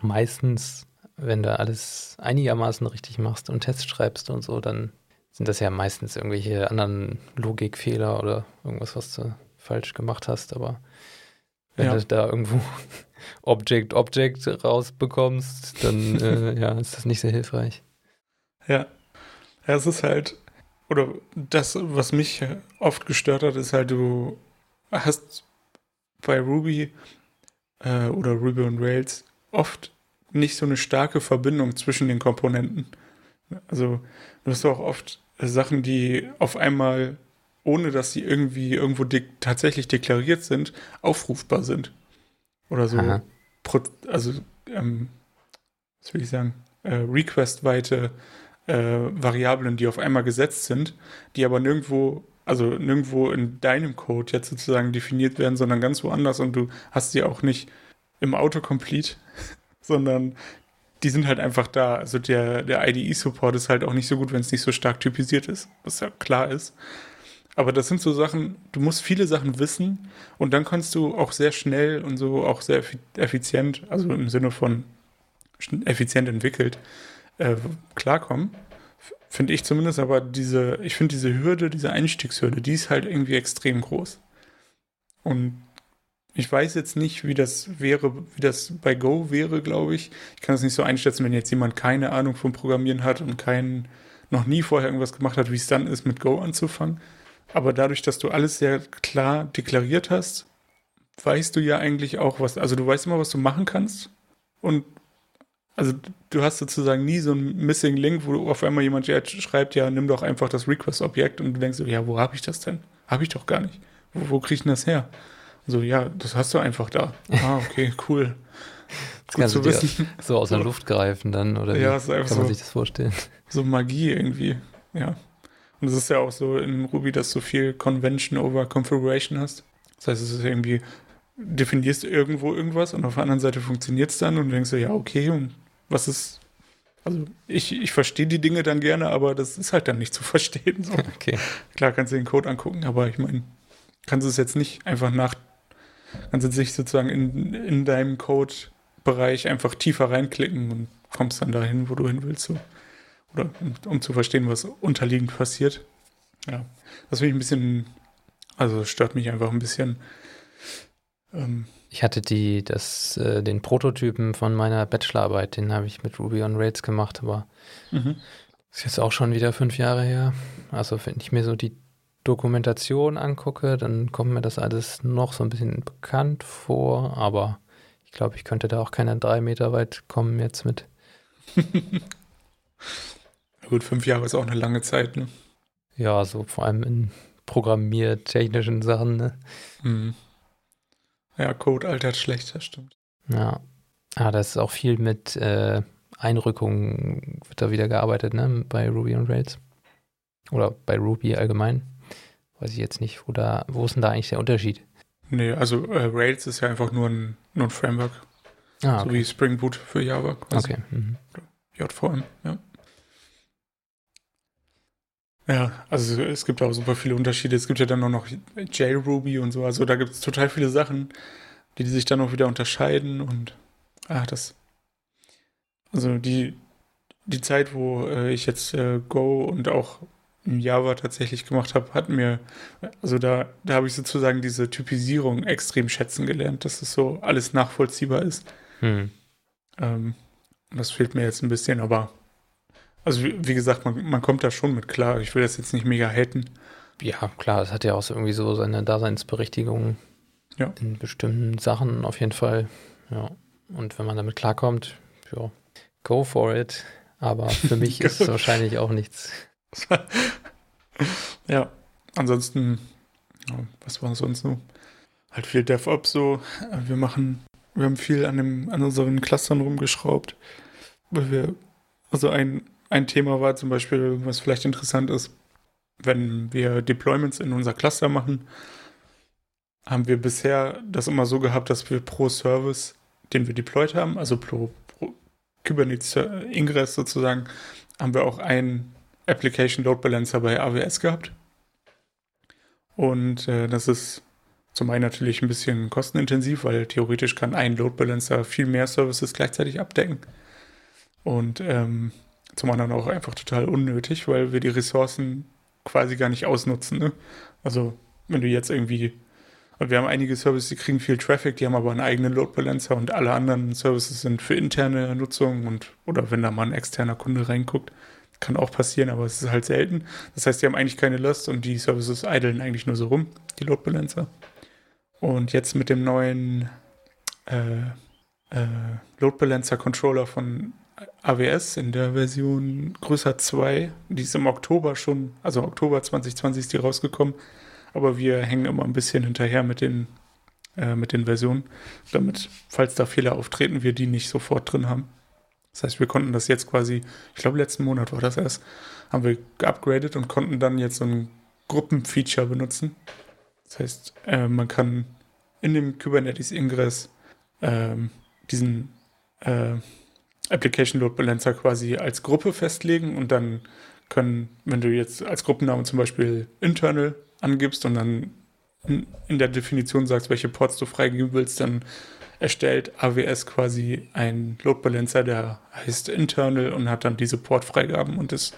meistens wenn du alles einigermaßen richtig machst und Tests schreibst und so, dann sind das ja meistens irgendwelche anderen Logikfehler oder irgendwas, was du falsch gemacht hast. Aber wenn ja. du da irgendwo Object, Object rausbekommst, dann äh, ja, ist das nicht sehr hilfreich. Ja. Ja, es ist halt, oder das, was mich oft gestört hat, ist halt, du hast bei Ruby äh, oder Ruby on Rails oft nicht so eine starke Verbindung zwischen den Komponenten. Also du hast auch oft Sachen, die auf einmal, ohne dass sie irgendwie irgendwo de tatsächlich deklariert sind, aufrufbar sind. Oder so, also, ähm, was will ich sagen, äh, requestweite äh, Variablen, die auf einmal gesetzt sind, die aber nirgendwo, also nirgendwo in deinem Code jetzt sozusagen definiert werden, sondern ganz woanders und du hast sie auch nicht im Autocomplete sondern die sind halt einfach da. Also der, der IDE-Support ist halt auch nicht so gut, wenn es nicht so stark typisiert ist, was ja klar ist. Aber das sind so Sachen, du musst viele Sachen wissen und dann kannst du auch sehr schnell und so auch sehr effizient, also im Sinne von effizient entwickelt, äh, klarkommen. Finde ich zumindest, aber diese, ich finde diese Hürde, diese Einstiegshürde, die ist halt irgendwie extrem groß. Und ich weiß jetzt nicht, wie das wäre, wie das bei Go wäre, glaube ich. Ich kann es nicht so einschätzen, wenn jetzt jemand keine Ahnung vom Programmieren hat und keinen, noch nie vorher irgendwas gemacht hat, wie es dann ist, mit Go anzufangen. Aber dadurch, dass du alles sehr klar deklariert hast, weißt du ja eigentlich auch was, also du weißt immer, was du machen kannst und also du hast sozusagen nie so einen Missing Link, wo auf einmal jemand schreibt, ja, nimm doch einfach das Request-Objekt und du denkst ja, wo habe ich das denn? Habe ich doch gar nicht. Wo, wo kriege ich denn das her? So, ja, das hast du einfach da. Ah, okay, cool. Das Gut zu wissen. So aus der Luft greifen dann, oder ja, wie kann man so, sich das vorstellen? So Magie irgendwie, ja. Und es ist ja auch so in Ruby, dass du viel Convention over Configuration hast. Das heißt, es ist irgendwie, definierst irgendwo irgendwas und auf der anderen Seite funktioniert es dann und denkst du, ja, okay, und was ist. Also ich, ich verstehe die Dinge dann gerne, aber das ist halt dann nicht zu verstehen. So. Okay. Klar kannst du den Code angucken, aber ich meine, kannst du es jetzt nicht einfach nach, kannst du dich sozusagen in, in deinem Code-Bereich einfach tiefer reinklicken und kommst dann dahin, wo du hin willst. So. Oder um, um zu verstehen, was unterliegend passiert. Ja, das finde ich ein bisschen, also stört mich einfach ein bisschen. Ähm, ich hatte die, das, äh, den Prototypen von meiner Bachelorarbeit, den habe ich mit Ruby on Rails gemacht, aber mhm. ist jetzt auch schon wieder fünf Jahre her. Also wenn ich mir so die Dokumentation angucke, dann kommt mir das alles noch so ein bisschen bekannt vor, aber ich glaube, ich könnte da auch keine drei Meter weit kommen jetzt mit. Gut, fünf Jahre ist auch eine lange Zeit, ne? Ja, so vor allem in programmiertechnischen Sachen, ne? Mhm. Ja, Code altert schlecht, das stimmt. Ja. Ah, das ist auch viel mit äh, Einrückungen wird da wieder gearbeitet, ne? Bei Ruby und Rails. Oder bei Ruby allgemein. Weiß ich jetzt nicht, wo da, wo ist denn da eigentlich der Unterschied? Nee, also äh, Rails ist ja einfach nur ein, nur ein Framework. Ah, okay. So wie Spring Boot für Java quasi. Okay. Mhm. JVM, ja. Ja, also es gibt auch super viele Unterschiede. Es gibt ja dann auch noch JRuby und so. Also da gibt es total viele Sachen, die, die sich dann auch wieder unterscheiden und ah, das. Also die, die Zeit, wo äh, ich jetzt äh, Go und auch Java tatsächlich gemacht habe, hat mir, also da, da habe ich sozusagen diese Typisierung extrem schätzen gelernt, dass es so alles nachvollziehbar ist. Hm. Ähm, das fehlt mir jetzt ein bisschen, aber also wie, wie gesagt, man, man, kommt da schon mit klar. Ich will das jetzt nicht mega haten. Ja, klar, es hat ja auch so irgendwie so seine Daseinsberechtigung ja. in bestimmten Sachen auf jeden Fall. Ja. Und wenn man damit klarkommt, ja, go for it. Aber für mich ist es wahrscheinlich auch nichts. ja, ansonsten, was war sonst so? Halt viel DevOps so. Wir machen, wir haben viel an, dem, an unseren Clustern rumgeschraubt, weil wir, also ein, ein Thema war zum Beispiel, was vielleicht interessant ist, wenn wir Deployments in unser Cluster machen, haben wir bisher das immer so gehabt, dass wir pro Service, den wir deployed haben, also pro, pro Kubernetes Ingress sozusagen, haben wir auch einen Application Load Balancer bei AWS gehabt. Und äh, das ist zum einen natürlich ein bisschen kostenintensiv, weil theoretisch kann ein Load Balancer viel mehr Services gleichzeitig abdecken. Und ähm, zum anderen auch einfach total unnötig, weil wir die Ressourcen quasi gar nicht ausnutzen. Ne? Also wenn du jetzt irgendwie, wir haben einige Services, die kriegen viel Traffic, die haben aber einen eigenen Load Balancer und alle anderen Services sind für interne Nutzung und oder wenn da mal ein externer Kunde reinguckt, kann auch passieren, aber es ist halt selten. Das heißt, die haben eigentlich keine Lust und die Services idlen eigentlich nur so rum, die Load Balancer. Und jetzt mit dem neuen äh, äh, Load Balancer Controller von AWS in der Version größer 2. Die ist im Oktober schon, also Oktober 2020 ist die rausgekommen. Aber wir hängen immer ein bisschen hinterher mit den, äh, mit den Versionen, damit, falls da Fehler auftreten, wir die nicht sofort drin haben. Das heißt, wir konnten das jetzt quasi, ich glaube, letzten Monat war das erst, haben wir geupgradet und konnten dann jetzt so ein Gruppenfeature benutzen. Das heißt, äh, man kann in dem Kubernetes Ingress ähm, diesen äh, Application Load Balancer quasi als Gruppe festlegen und dann können, wenn du jetzt als Gruppenname zum Beispiel internal angibst und dann in der Definition sagst, welche Ports du freigeben willst, dann erstellt AWS quasi einen Load Balancer, der heißt internal und hat dann diese Portfreigaben und ist,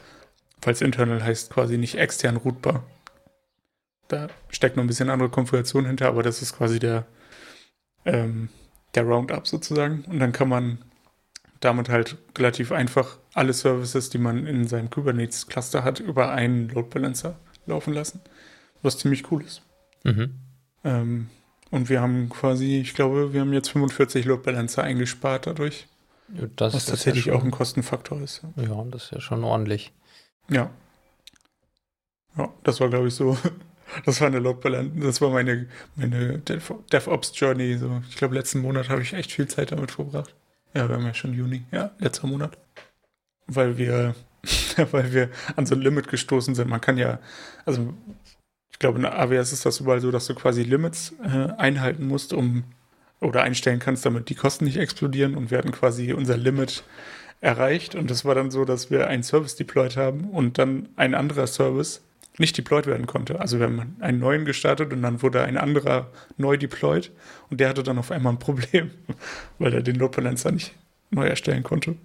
falls internal heißt, quasi nicht extern routbar. Da steckt noch ein bisschen andere Konfiguration hinter, aber das ist quasi der, ähm, der Roundup sozusagen. Und dann kann man damit halt relativ einfach alle Services, die man in seinem Kubernetes-Cluster hat, über einen Load Balancer laufen lassen, was ziemlich cool ist. Mhm. Ähm, und wir haben quasi, ich glaube, wir haben jetzt 45 Load Balancer eingespart dadurch. Das was ist tatsächlich ja auch schon, ein Kostenfaktor ist. Ja. Ja, das ist ja schon ordentlich. Ja, ja das war, glaube ich, so. Das war eine Load Balance. Das war meine, meine Dev- DevOps-Journey. So. Ich glaube, letzten Monat habe ich echt viel Zeit damit verbracht. Ja, wir haben ja schon Juni. Ja, letzter Monat. Weil wir, weil wir an so ein Limit gestoßen sind. Man kann ja, also ich glaube, in AWS ist das überall so, dass du quasi Limits äh, einhalten musst, um oder einstellen kannst, damit die Kosten nicht explodieren. Und wir hatten quasi unser Limit erreicht. Und das war dann so, dass wir einen Service deployed haben und dann ein anderer Service nicht deployed werden konnte. Also wir haben einen neuen gestartet und dann wurde ein anderer neu deployed und der hatte dann auf einmal ein Problem, weil er den Load Balancer nicht neu erstellen konnte,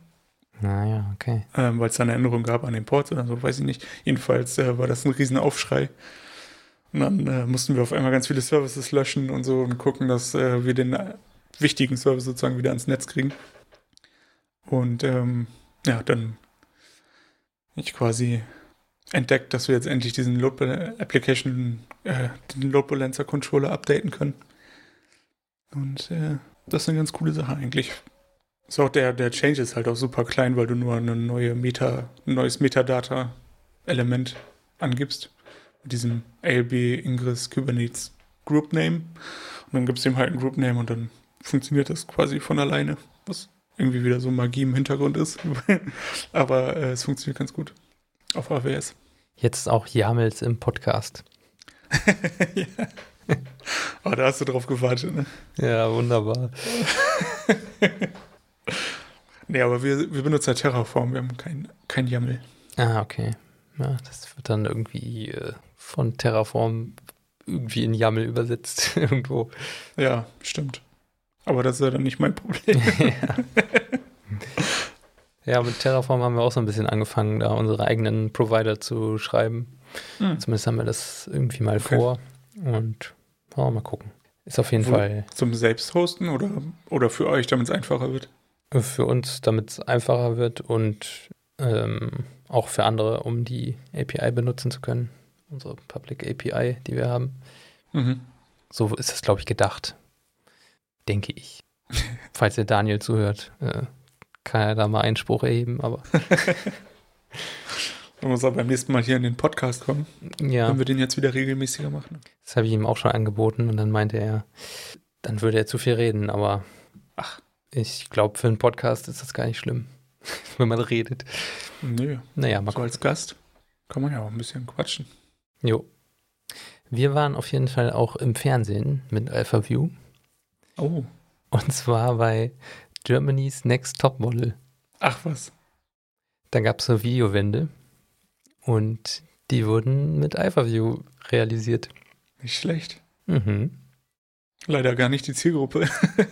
Naja, okay. ähm, weil es da eine Änderung gab an den Ports oder so, weiß ich nicht. Jedenfalls äh, war das ein riesen Aufschrei. Und dann äh, mussten wir auf einmal ganz viele Services löschen und so und gucken, dass äh, wir den äh, wichtigen Service sozusagen wieder ans Netz kriegen. Und ähm, ja, dann ich quasi entdeckt, dass wir jetzt endlich diesen Load Application, äh, den Load Balancer Controller updaten können. Und äh, das ist eine ganz coole Sache eigentlich. Ist auch der, der Change ist halt auch super klein, weil du nur eine neue Meta, ein neues Metadata-Element angibst. Mit diesem ALB Ingress Kubernetes Group Name. Und dann gibst du ihm halt einen Group Name und dann funktioniert das quasi von alleine. Was irgendwie wieder so Magie im Hintergrund ist. Aber äh, es funktioniert ganz gut. Auf AWS. Jetzt auch YAMLs im Podcast. ja. Aber da hast du drauf gewartet, ne? Ja, wunderbar. Nee, aber wir, wir benutzen ja Terraform, wir haben kein, kein YAML. Ah, okay. Ja, das wird dann irgendwie äh, von Terraform irgendwie in YAML übersetzt irgendwo. Ja, stimmt. Aber das ist ja dann nicht mein Problem. Ja, mit Terraform haben wir auch so ein bisschen angefangen, da unsere eigenen Provider zu schreiben. Hm. Zumindest haben wir das irgendwie mal Okay. vor. Und oh, mal gucken. Ist auf jeden Wo- Fall Zum Selbsthosten oder, oder für euch, damit es einfacher wird? für uns, damit es einfacher wird und ähm, auch für andere, um die API benutzen zu können. Unsere Public API, die wir haben. Mhm. So ist das, glaube ich, gedacht. Denke ich. Falls ihr Daniel zuhört, äh, kann er da mal Einspruch erheben, aber muss er beim nächsten Mal hier in den Podcast kommen, ja, wenn wir den jetzt wieder regelmäßiger machen. das habe ich ihm auch schon angeboten und dann meinte er, dann würde er zu viel reden, aber ach, ich glaube, für einen Podcast ist das gar nicht schlimm, wenn man redet. Nö, Naja, mal so als Gast kann man ja auch ein bisschen quatschen. Jo. Wir waren auf jeden Fall auch im Fernsehen mit AlphaView Oh, und zwar bei Germany's Next Topmodel. ach was. Da gab es so Videowände und die wurden mit AlphaView realisiert. Nicht schlecht. Mhm. Leider gar nicht die Zielgruppe.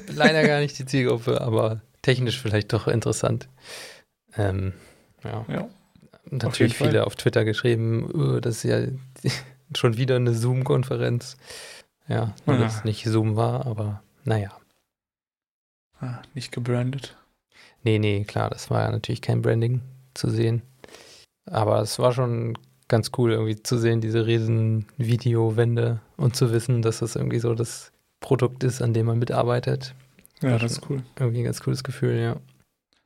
Leider gar nicht die Zielgruppe, aber technisch vielleicht doch interessant. Ähm, ja. Ja. Natürlich Fall. viele auf Twitter geschrieben, "Öh, das ist ja schon wieder eine Zoom-Konferenz. Ja, nur Ja. dass es nicht Zoom war, aber naja. Ah, nicht gebrandet. Nee, nee, klar, das war ja natürlich kein Branding zu sehen. Aber es war schon ganz cool, irgendwie zu sehen, diese riesen Videowände und zu wissen, dass das irgendwie so das Produkt ist, an dem man mitarbeitet. Ja, War das ist cool. Irgendwie ein ganz cooles Gefühl, ja.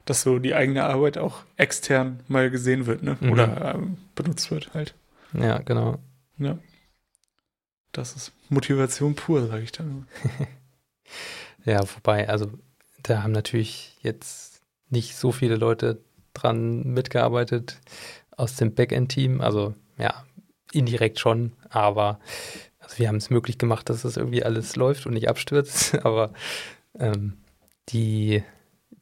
Dass so die eigene Arbeit auch extern mal gesehen wird, ne? Mhm. Oder ähm, benutzt wird halt. Ja, genau. Ja. Das ist Motivation pur, sage ich dann. Ja, wobei, also da haben natürlich jetzt nicht so viele Leute dran mitgearbeitet aus dem Backend-Team. Also ja, indirekt schon, aber also wir haben es möglich gemacht, dass das irgendwie alles läuft und nicht abstürzt. Aber ähm, die,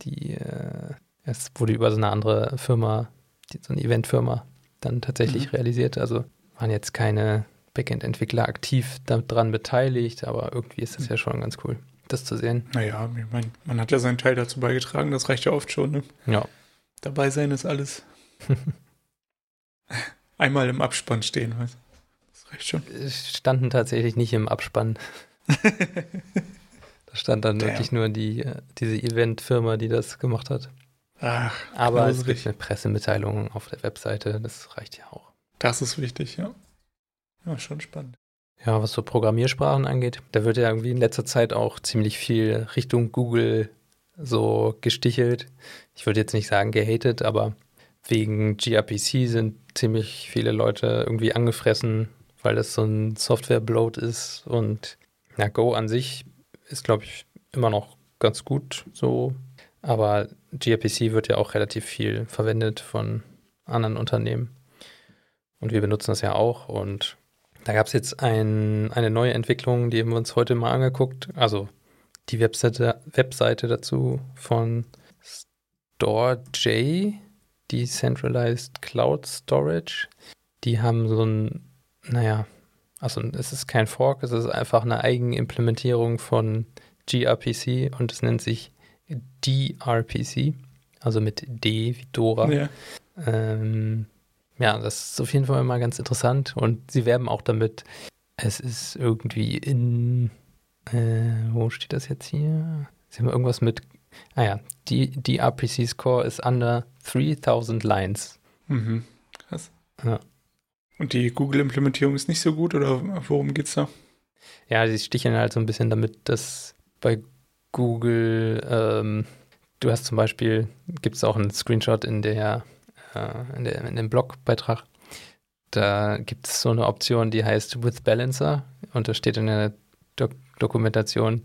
die, äh, es wurde über so eine andere Firma, die, so eine Eventfirma, dann tatsächlich Mhm. realisiert. Also waren jetzt keine Backend-Entwickler aktiv daran beteiligt, aber irgendwie ist das ja schon ganz cool, das zu sehen. Naja, ich mein, man hat ja seinen Teil dazu beigetragen, das reicht ja oft schon, ne? Ja, Dabei sein ist alles. Einmal im Abspann stehen, weißt du? Das reicht schon. es standen tatsächlich nicht im Abspann. Da stand dann Damn. wirklich nur die, äh, diese Eventfirma, die das gemacht hat. Ach, Aber es gibt eine Pressemitteilung auf der Webseite, das reicht ja auch. Das ist wichtig, ja. Ja, schon spannend. Ja, was so Programmiersprachen angeht, da wird ja irgendwie in letzter Zeit auch ziemlich viel Richtung Google so gestichelt. Ich würde jetzt nicht sagen gehatet, aber wegen gRPC sind ziemlich viele Leute irgendwie angefressen, weil das so ein Software-Bloat ist. Und ja, Go an sich ist, glaube ich, immer noch ganz gut so. Aber gRPC wird ja auch relativ viel verwendet von anderen Unternehmen. Und wir benutzen das ja auch. Und da gab es jetzt ein, eine neue Entwicklung, die haben wir uns heute mal angeguckt. Also die Webseite, Webseite dazu von StoreJ, Decentralized Cloud Storage. Die haben so ein, naja, also es ist kein Fork, es ist einfach eine Eigenimplementierung von gRPC und es nennt sich DRPC, also mit D wie Dora. Ja. Ähm, ja, das ist auf jeden Fall mal ganz interessant und sie werben auch damit, es ist irgendwie in, äh, wo steht das jetzt hier? Sie haben irgendwas mit, ah ja, die, die RPC Score ist under 3000 Lines. Mhm, krass. Ja. Und die Google-Implementierung ist nicht so gut oder worum geht's da? Ja, sie sticheln halt so ein bisschen damit, dass bei Google, ähm, du hast zum Beispiel, gibt es auch einen Screenshot in der äh, in, der, in dem Blogbeitrag. Da gibt es so eine Option, die heißt With Balancer und da steht in der Do Dokumentation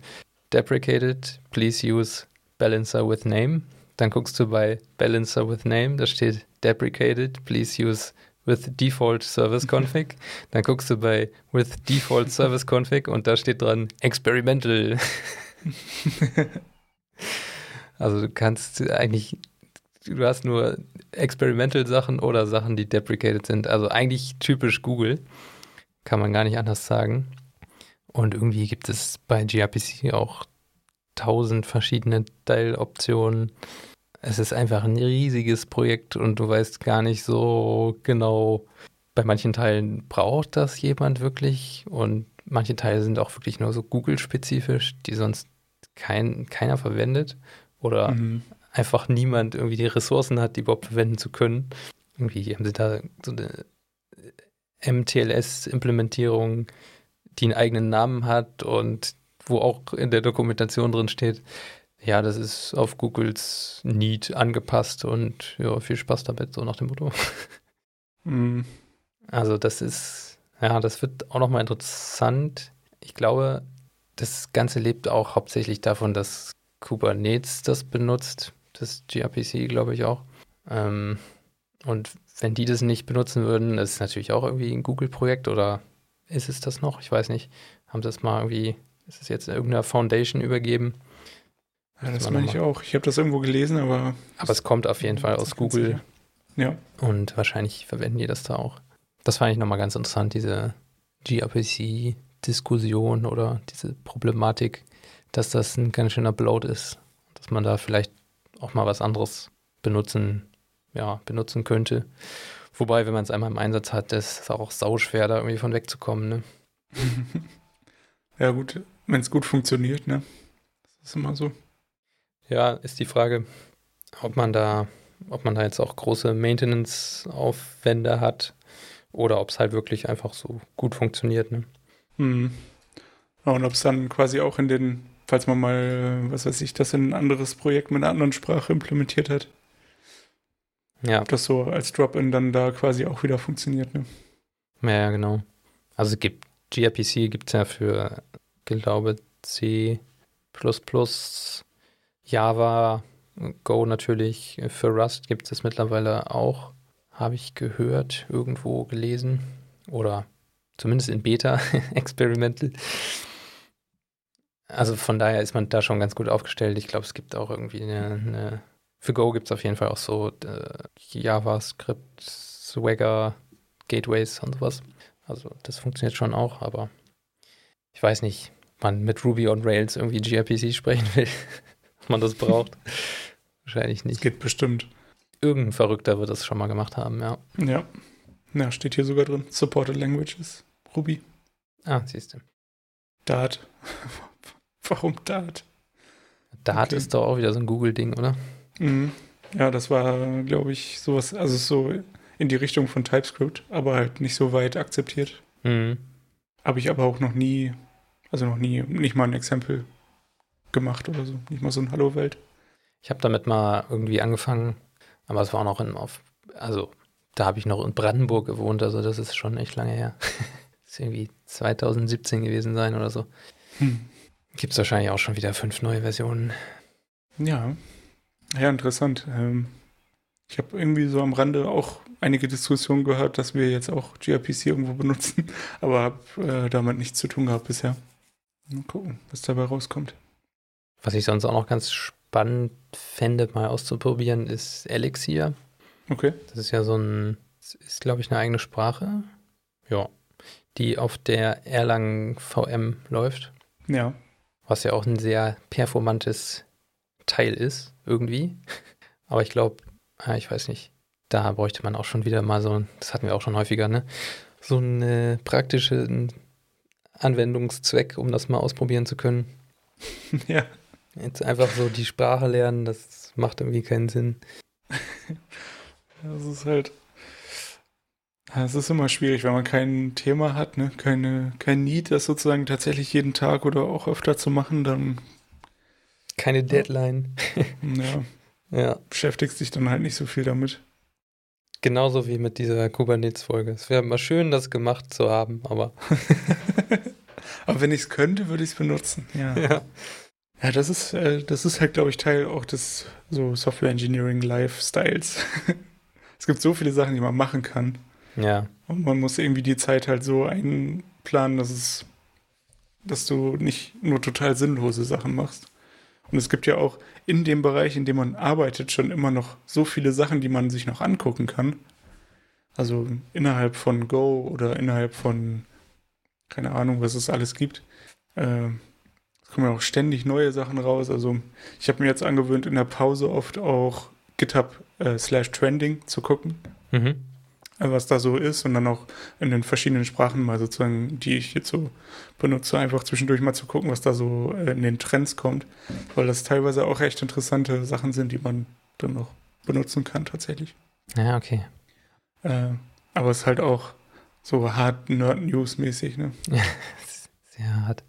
Deprecated, please use Balancer with Name. Dann guckst du bei Balancer with Name, da steht Deprecated, please use with Default Service Config. Dann guckst du bei with Default Service Config und da steht dran Experimental. also du kannst eigentlich du hast nur Experimental-Sachen oder Sachen, die deprecated sind. Also eigentlich typisch Google. Kann man gar nicht anders sagen. Und irgendwie gibt es bei gRPC auch tausend verschiedene Teiloptionen. Es ist einfach ein riesiges Projekt und du weißt gar nicht so genau, bei manchen Teilen braucht das jemand wirklich und manche Teile sind auch wirklich nur so Google-spezifisch, die sonst kein, keiner verwendet oder mhm einfach niemand irgendwie die Ressourcen hat, die überhaupt verwenden zu können. Irgendwie haben sie da so eine MTLS-Implementierung, die einen eigenen Namen hat und wo auch in der Dokumentation drin steht, ja, das ist auf Googles Need angepasst und ja, viel Spaß damit, so nach dem Motto. Mm. Also das ist, ja, das wird auch nochmal interessant. Ich glaube, das Ganze lebt auch hauptsächlich davon, dass Kubernetes das benutzt das gRPC, glaube ich auch. Ähm, und wenn die das nicht benutzen würden, ist es natürlich auch irgendwie ein Google-Projekt oder ist es das noch? Ich weiß nicht. Haben sie das mal irgendwie, ist es jetzt in irgendeiner Foundation übergeben? Ja, das meine ich auch. Ich habe das irgendwo gelesen, aber. Aber es kommt auf jeden Fall aus Google. Ja. Und wahrscheinlich verwenden die das da auch. Das fand ich nochmal ganz interessant, diese gRPC-Diskussion oder diese Problematik, dass das ein ganz schöner Bloat ist. Dass man da vielleicht auch mal was anderes benutzen, ja, benutzen könnte. Wobei, wenn man es einmal im Einsatz hat, ist es auch sauschwer, da irgendwie von wegzukommen, ne? ja, gut, wenn es gut funktioniert, ne? Das ist immer so. Ja, ist die Frage, ob man da, ob man da jetzt auch große Maintenance-Aufwände hat oder ob es halt wirklich einfach so gut funktioniert, ne? Mhm. und ob es dann quasi auch in den falls man mal, was weiß ich, das in ein anderes Projekt mit einer anderen Sprache implementiert hat. Ja. Ob das so als Drop-in dann da quasi auch wieder funktioniert, ne? Ja, genau. Also es gibt gRPC gibt es ja für, glaube C, Java, Go natürlich. Für Rust gibt es mittlerweile auch, habe ich gehört, irgendwo gelesen. Oder zumindest in Beta, Experimental. Also von daher ist man da schon ganz gut aufgestellt. Ich glaube, es gibt auch irgendwie eine, eine für Go gibt es auf jeden Fall auch so äh, JavaScript, Swagger, Gateways und sowas. Also das funktioniert schon auch, aber ich weiß nicht, man mit Ruby on Rails irgendwie gRPC sprechen will, ob man das braucht. Wahrscheinlich nicht. Geht bestimmt. Irgendein Verrückter wird das schon mal gemacht haben, ja. Ja. Ja, steht hier sogar drin. Supported Languages. Ruby. Ah, siehst du. Dart. Warum Dart? Dart okay. ist doch auch wieder so ein Google-Ding, oder? Mhm. Ja, das war, glaube ich, sowas, also so in die Richtung von TypeScript, aber halt nicht so weit akzeptiert. Mhm. Habe ich aber auch noch nie, also noch nie, nicht mal ein Exempel gemacht oder so, nicht mal so ein Hallo-Welt. Ich habe damit mal irgendwie angefangen, aber es war auch noch in, auf, also da habe ich noch in Brandenburg gewohnt, also das ist schon echt lange her. das ist irgendwie 2017 gewesen sein oder so. Hm. Gibt es wahrscheinlich auch schon wieder fünf neue Versionen. Ja, ja, interessant. Ähm, ich habe irgendwie so am Rande auch einige Diskussionen gehört, dass wir jetzt auch gRPC irgendwo benutzen, aber habe äh, damit nichts zu tun gehabt bisher. Mal gucken, was dabei rauskommt. Was ich sonst auch noch ganz spannend fände, mal auszuprobieren, ist Elixir. Okay. Das ist ja so ein, ist glaube ich eine eigene Sprache. Ja. Die auf der Erlangen VM läuft. Ja. Was ja auch ein sehr performantes Teil ist, irgendwie. Aber ich glaube, ah, ich weiß nicht, da bräuchte man auch schon wieder mal so, das hatten wir auch schon häufiger, ne? So einen praktischen Anwendungszweck, um das mal ausprobieren zu können. Ja. Jetzt einfach so die Sprache lernen, das macht irgendwie keinen Sinn. Das ist halt. Es ist immer schwierig, wenn man kein Thema hat, ne? Keine, kein Need, das sozusagen tatsächlich jeden Tag oder auch öfter zu machen, dann. Keine Deadline. Ja. ja. Beschäftigst dich dann halt nicht so viel damit. Genauso wie mit dieser Kubernetes-Folge. Es wäre mal schön, das gemacht zu haben, aber. aber wenn ich es könnte, würde ich es benutzen. Ja. ja. Ja, das ist, äh, das ist halt, glaube ich, Teil auch des so Software Engineering Lifestyles. es gibt so viele Sachen, die man machen kann. Ja. Und man muss irgendwie die Zeit halt so einplanen, dass es, dass du nicht nur total sinnlose Sachen machst. Und es gibt ja auch in dem Bereich, in dem man arbeitet, schon immer noch so viele Sachen, die man sich noch angucken kann. Also innerhalb von Go oder innerhalb von, keine Ahnung, was es alles gibt. Äh, kommen ja auch ständig neue Sachen raus. Also ich habe mir jetzt angewöhnt, in der Pause oft auch GitHub äh, slash Trending zu gucken. Mhm. Äh, was da so ist und dann auch in den verschiedenen Sprachen mal sozusagen, die ich jetzt so benutze, einfach zwischendurch mal zu gucken, was da so äh, in den Trends kommt, weil das teilweise auch echt interessante Sachen sind, die man dann noch benutzen kann tatsächlich. Ja, okay. Äh, aber es ist halt auch so hart Nerd-News-mäßig, ne? Ja, sehr hart.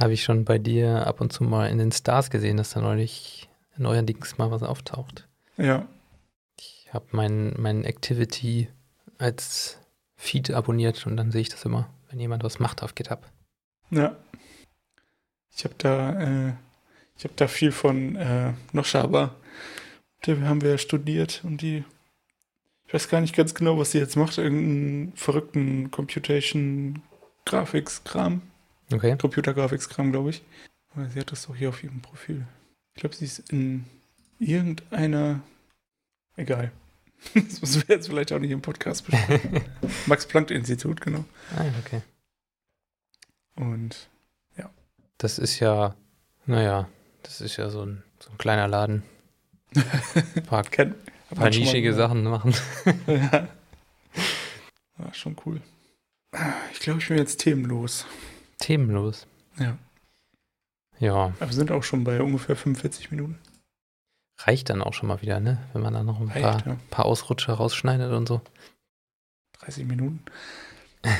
Habe ich schon bei dir ab und zu mal in den Stars gesehen, dass da neulich neuerdings mal was auftaucht. Ja. Ich habe mein, mein Activity als Feed abonniert und dann sehe ich das immer, wenn jemand was macht auf GitHub. Ja. Ich habe da, äh, ich habe da viel von äh, Noshaba. Da haben wir studiert und die, ich weiß gar nicht ganz genau, was sie jetzt macht, irgendeinen verrückten Computation Graphics-Kram. Okay. Computer-Graphics-Kram, glaube ich. Aber sie hat das doch hier auf ihrem Profil. Ich glaube, sie ist in irgendeiner. Egal. Das müssen wir jetzt vielleicht auch nicht im Podcast besprechen. Max-Planck-Institut, genau. Ah, okay. Und ja. Das ist ja, naja, das ist ja so ein, so ein kleiner Laden. Ein paar, Ken, paar nischige Sachen machen. ja. War schon cool. Ich glaube, ich bin jetzt themenlos. Themenlos? Ja. Ja. Aber wir sind auch schon bei ungefähr 45 Minuten. Reicht dann auch schon mal wieder, ne? Wenn man dann noch ein Reicht, paar, ja. paar Ausrutscher rausschneidet und so. 30 Minuten.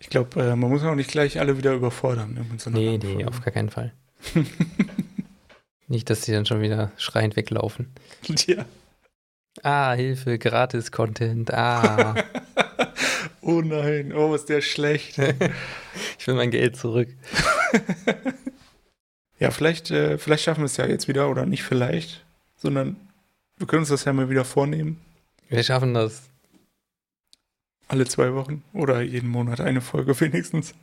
Ich glaube, äh, man muss auch nicht gleich alle wieder überfordern. Ne, so Nee, nee, auf gar keinen Fall. Nicht, dass die dann schon wieder schreiend weglaufen. ja. Ah, Hilfe, Gratis-Content. Ah, oh nein, oh, ist der schlecht. ich will mein Geld zurück. ja, vielleicht, äh, vielleicht schaffen wir es ja jetzt wieder oder nicht vielleicht, sondern wir können uns das ja mal wieder vornehmen. Wir schaffen das. Alle zwei Wochen oder jeden Monat eine Folge wenigstens.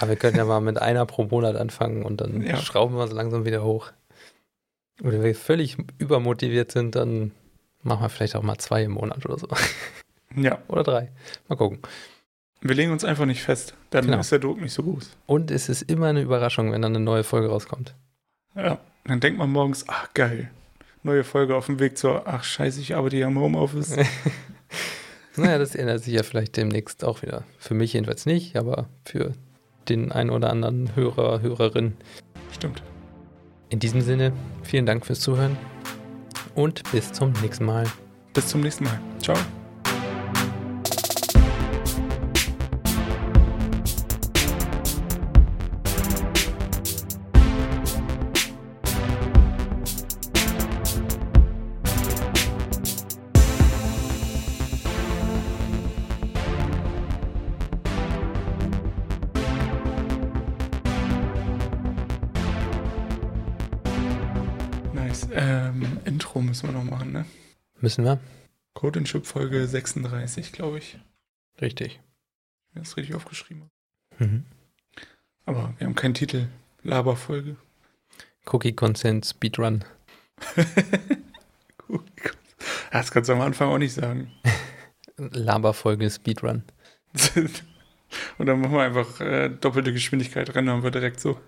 Ja, wir können ja mal mit einer pro Monat anfangen und dann Ja. schrauben wir es langsam wieder hoch. Oder wenn wir völlig übermotiviert sind, dann machen wir vielleicht auch mal zwei im Monat oder so. Ja, Oder drei. Mal gucken. wir legen uns einfach nicht fest. Dann Genau. ist der Druck nicht so groß. Und es ist immer eine Überraschung, wenn dann eine neue Folge rauskommt. Ja, dann denkt man morgens, ach geil, neue Folge auf dem Weg zur, ach scheiße, ich arbeite hier im Homeoffice. Naja, das ändert sich ja vielleicht demnächst auch wieder. Für mich jedenfalls nicht, aber für den einen oder anderen Hörer, Hörerin. Stimmt. In diesem Sinne, vielen Dank fürs Zuhören und bis zum nächsten Mal. Bis zum nächsten Mal. Ciao. Müssen wir? Code and Chip Folge 36, glaube ich. Richtig. Wenn ich das richtig aufgeschrieben Mhm. habe. Aber wir haben keinen Titel. Laberfolge. Cookie Consent Speedrun. Das kannst du am Anfang auch nicht sagen. Laberfolge Speedrun. Und dann machen wir einfach äh, doppelte Geschwindigkeit, rennen haben wir direkt so.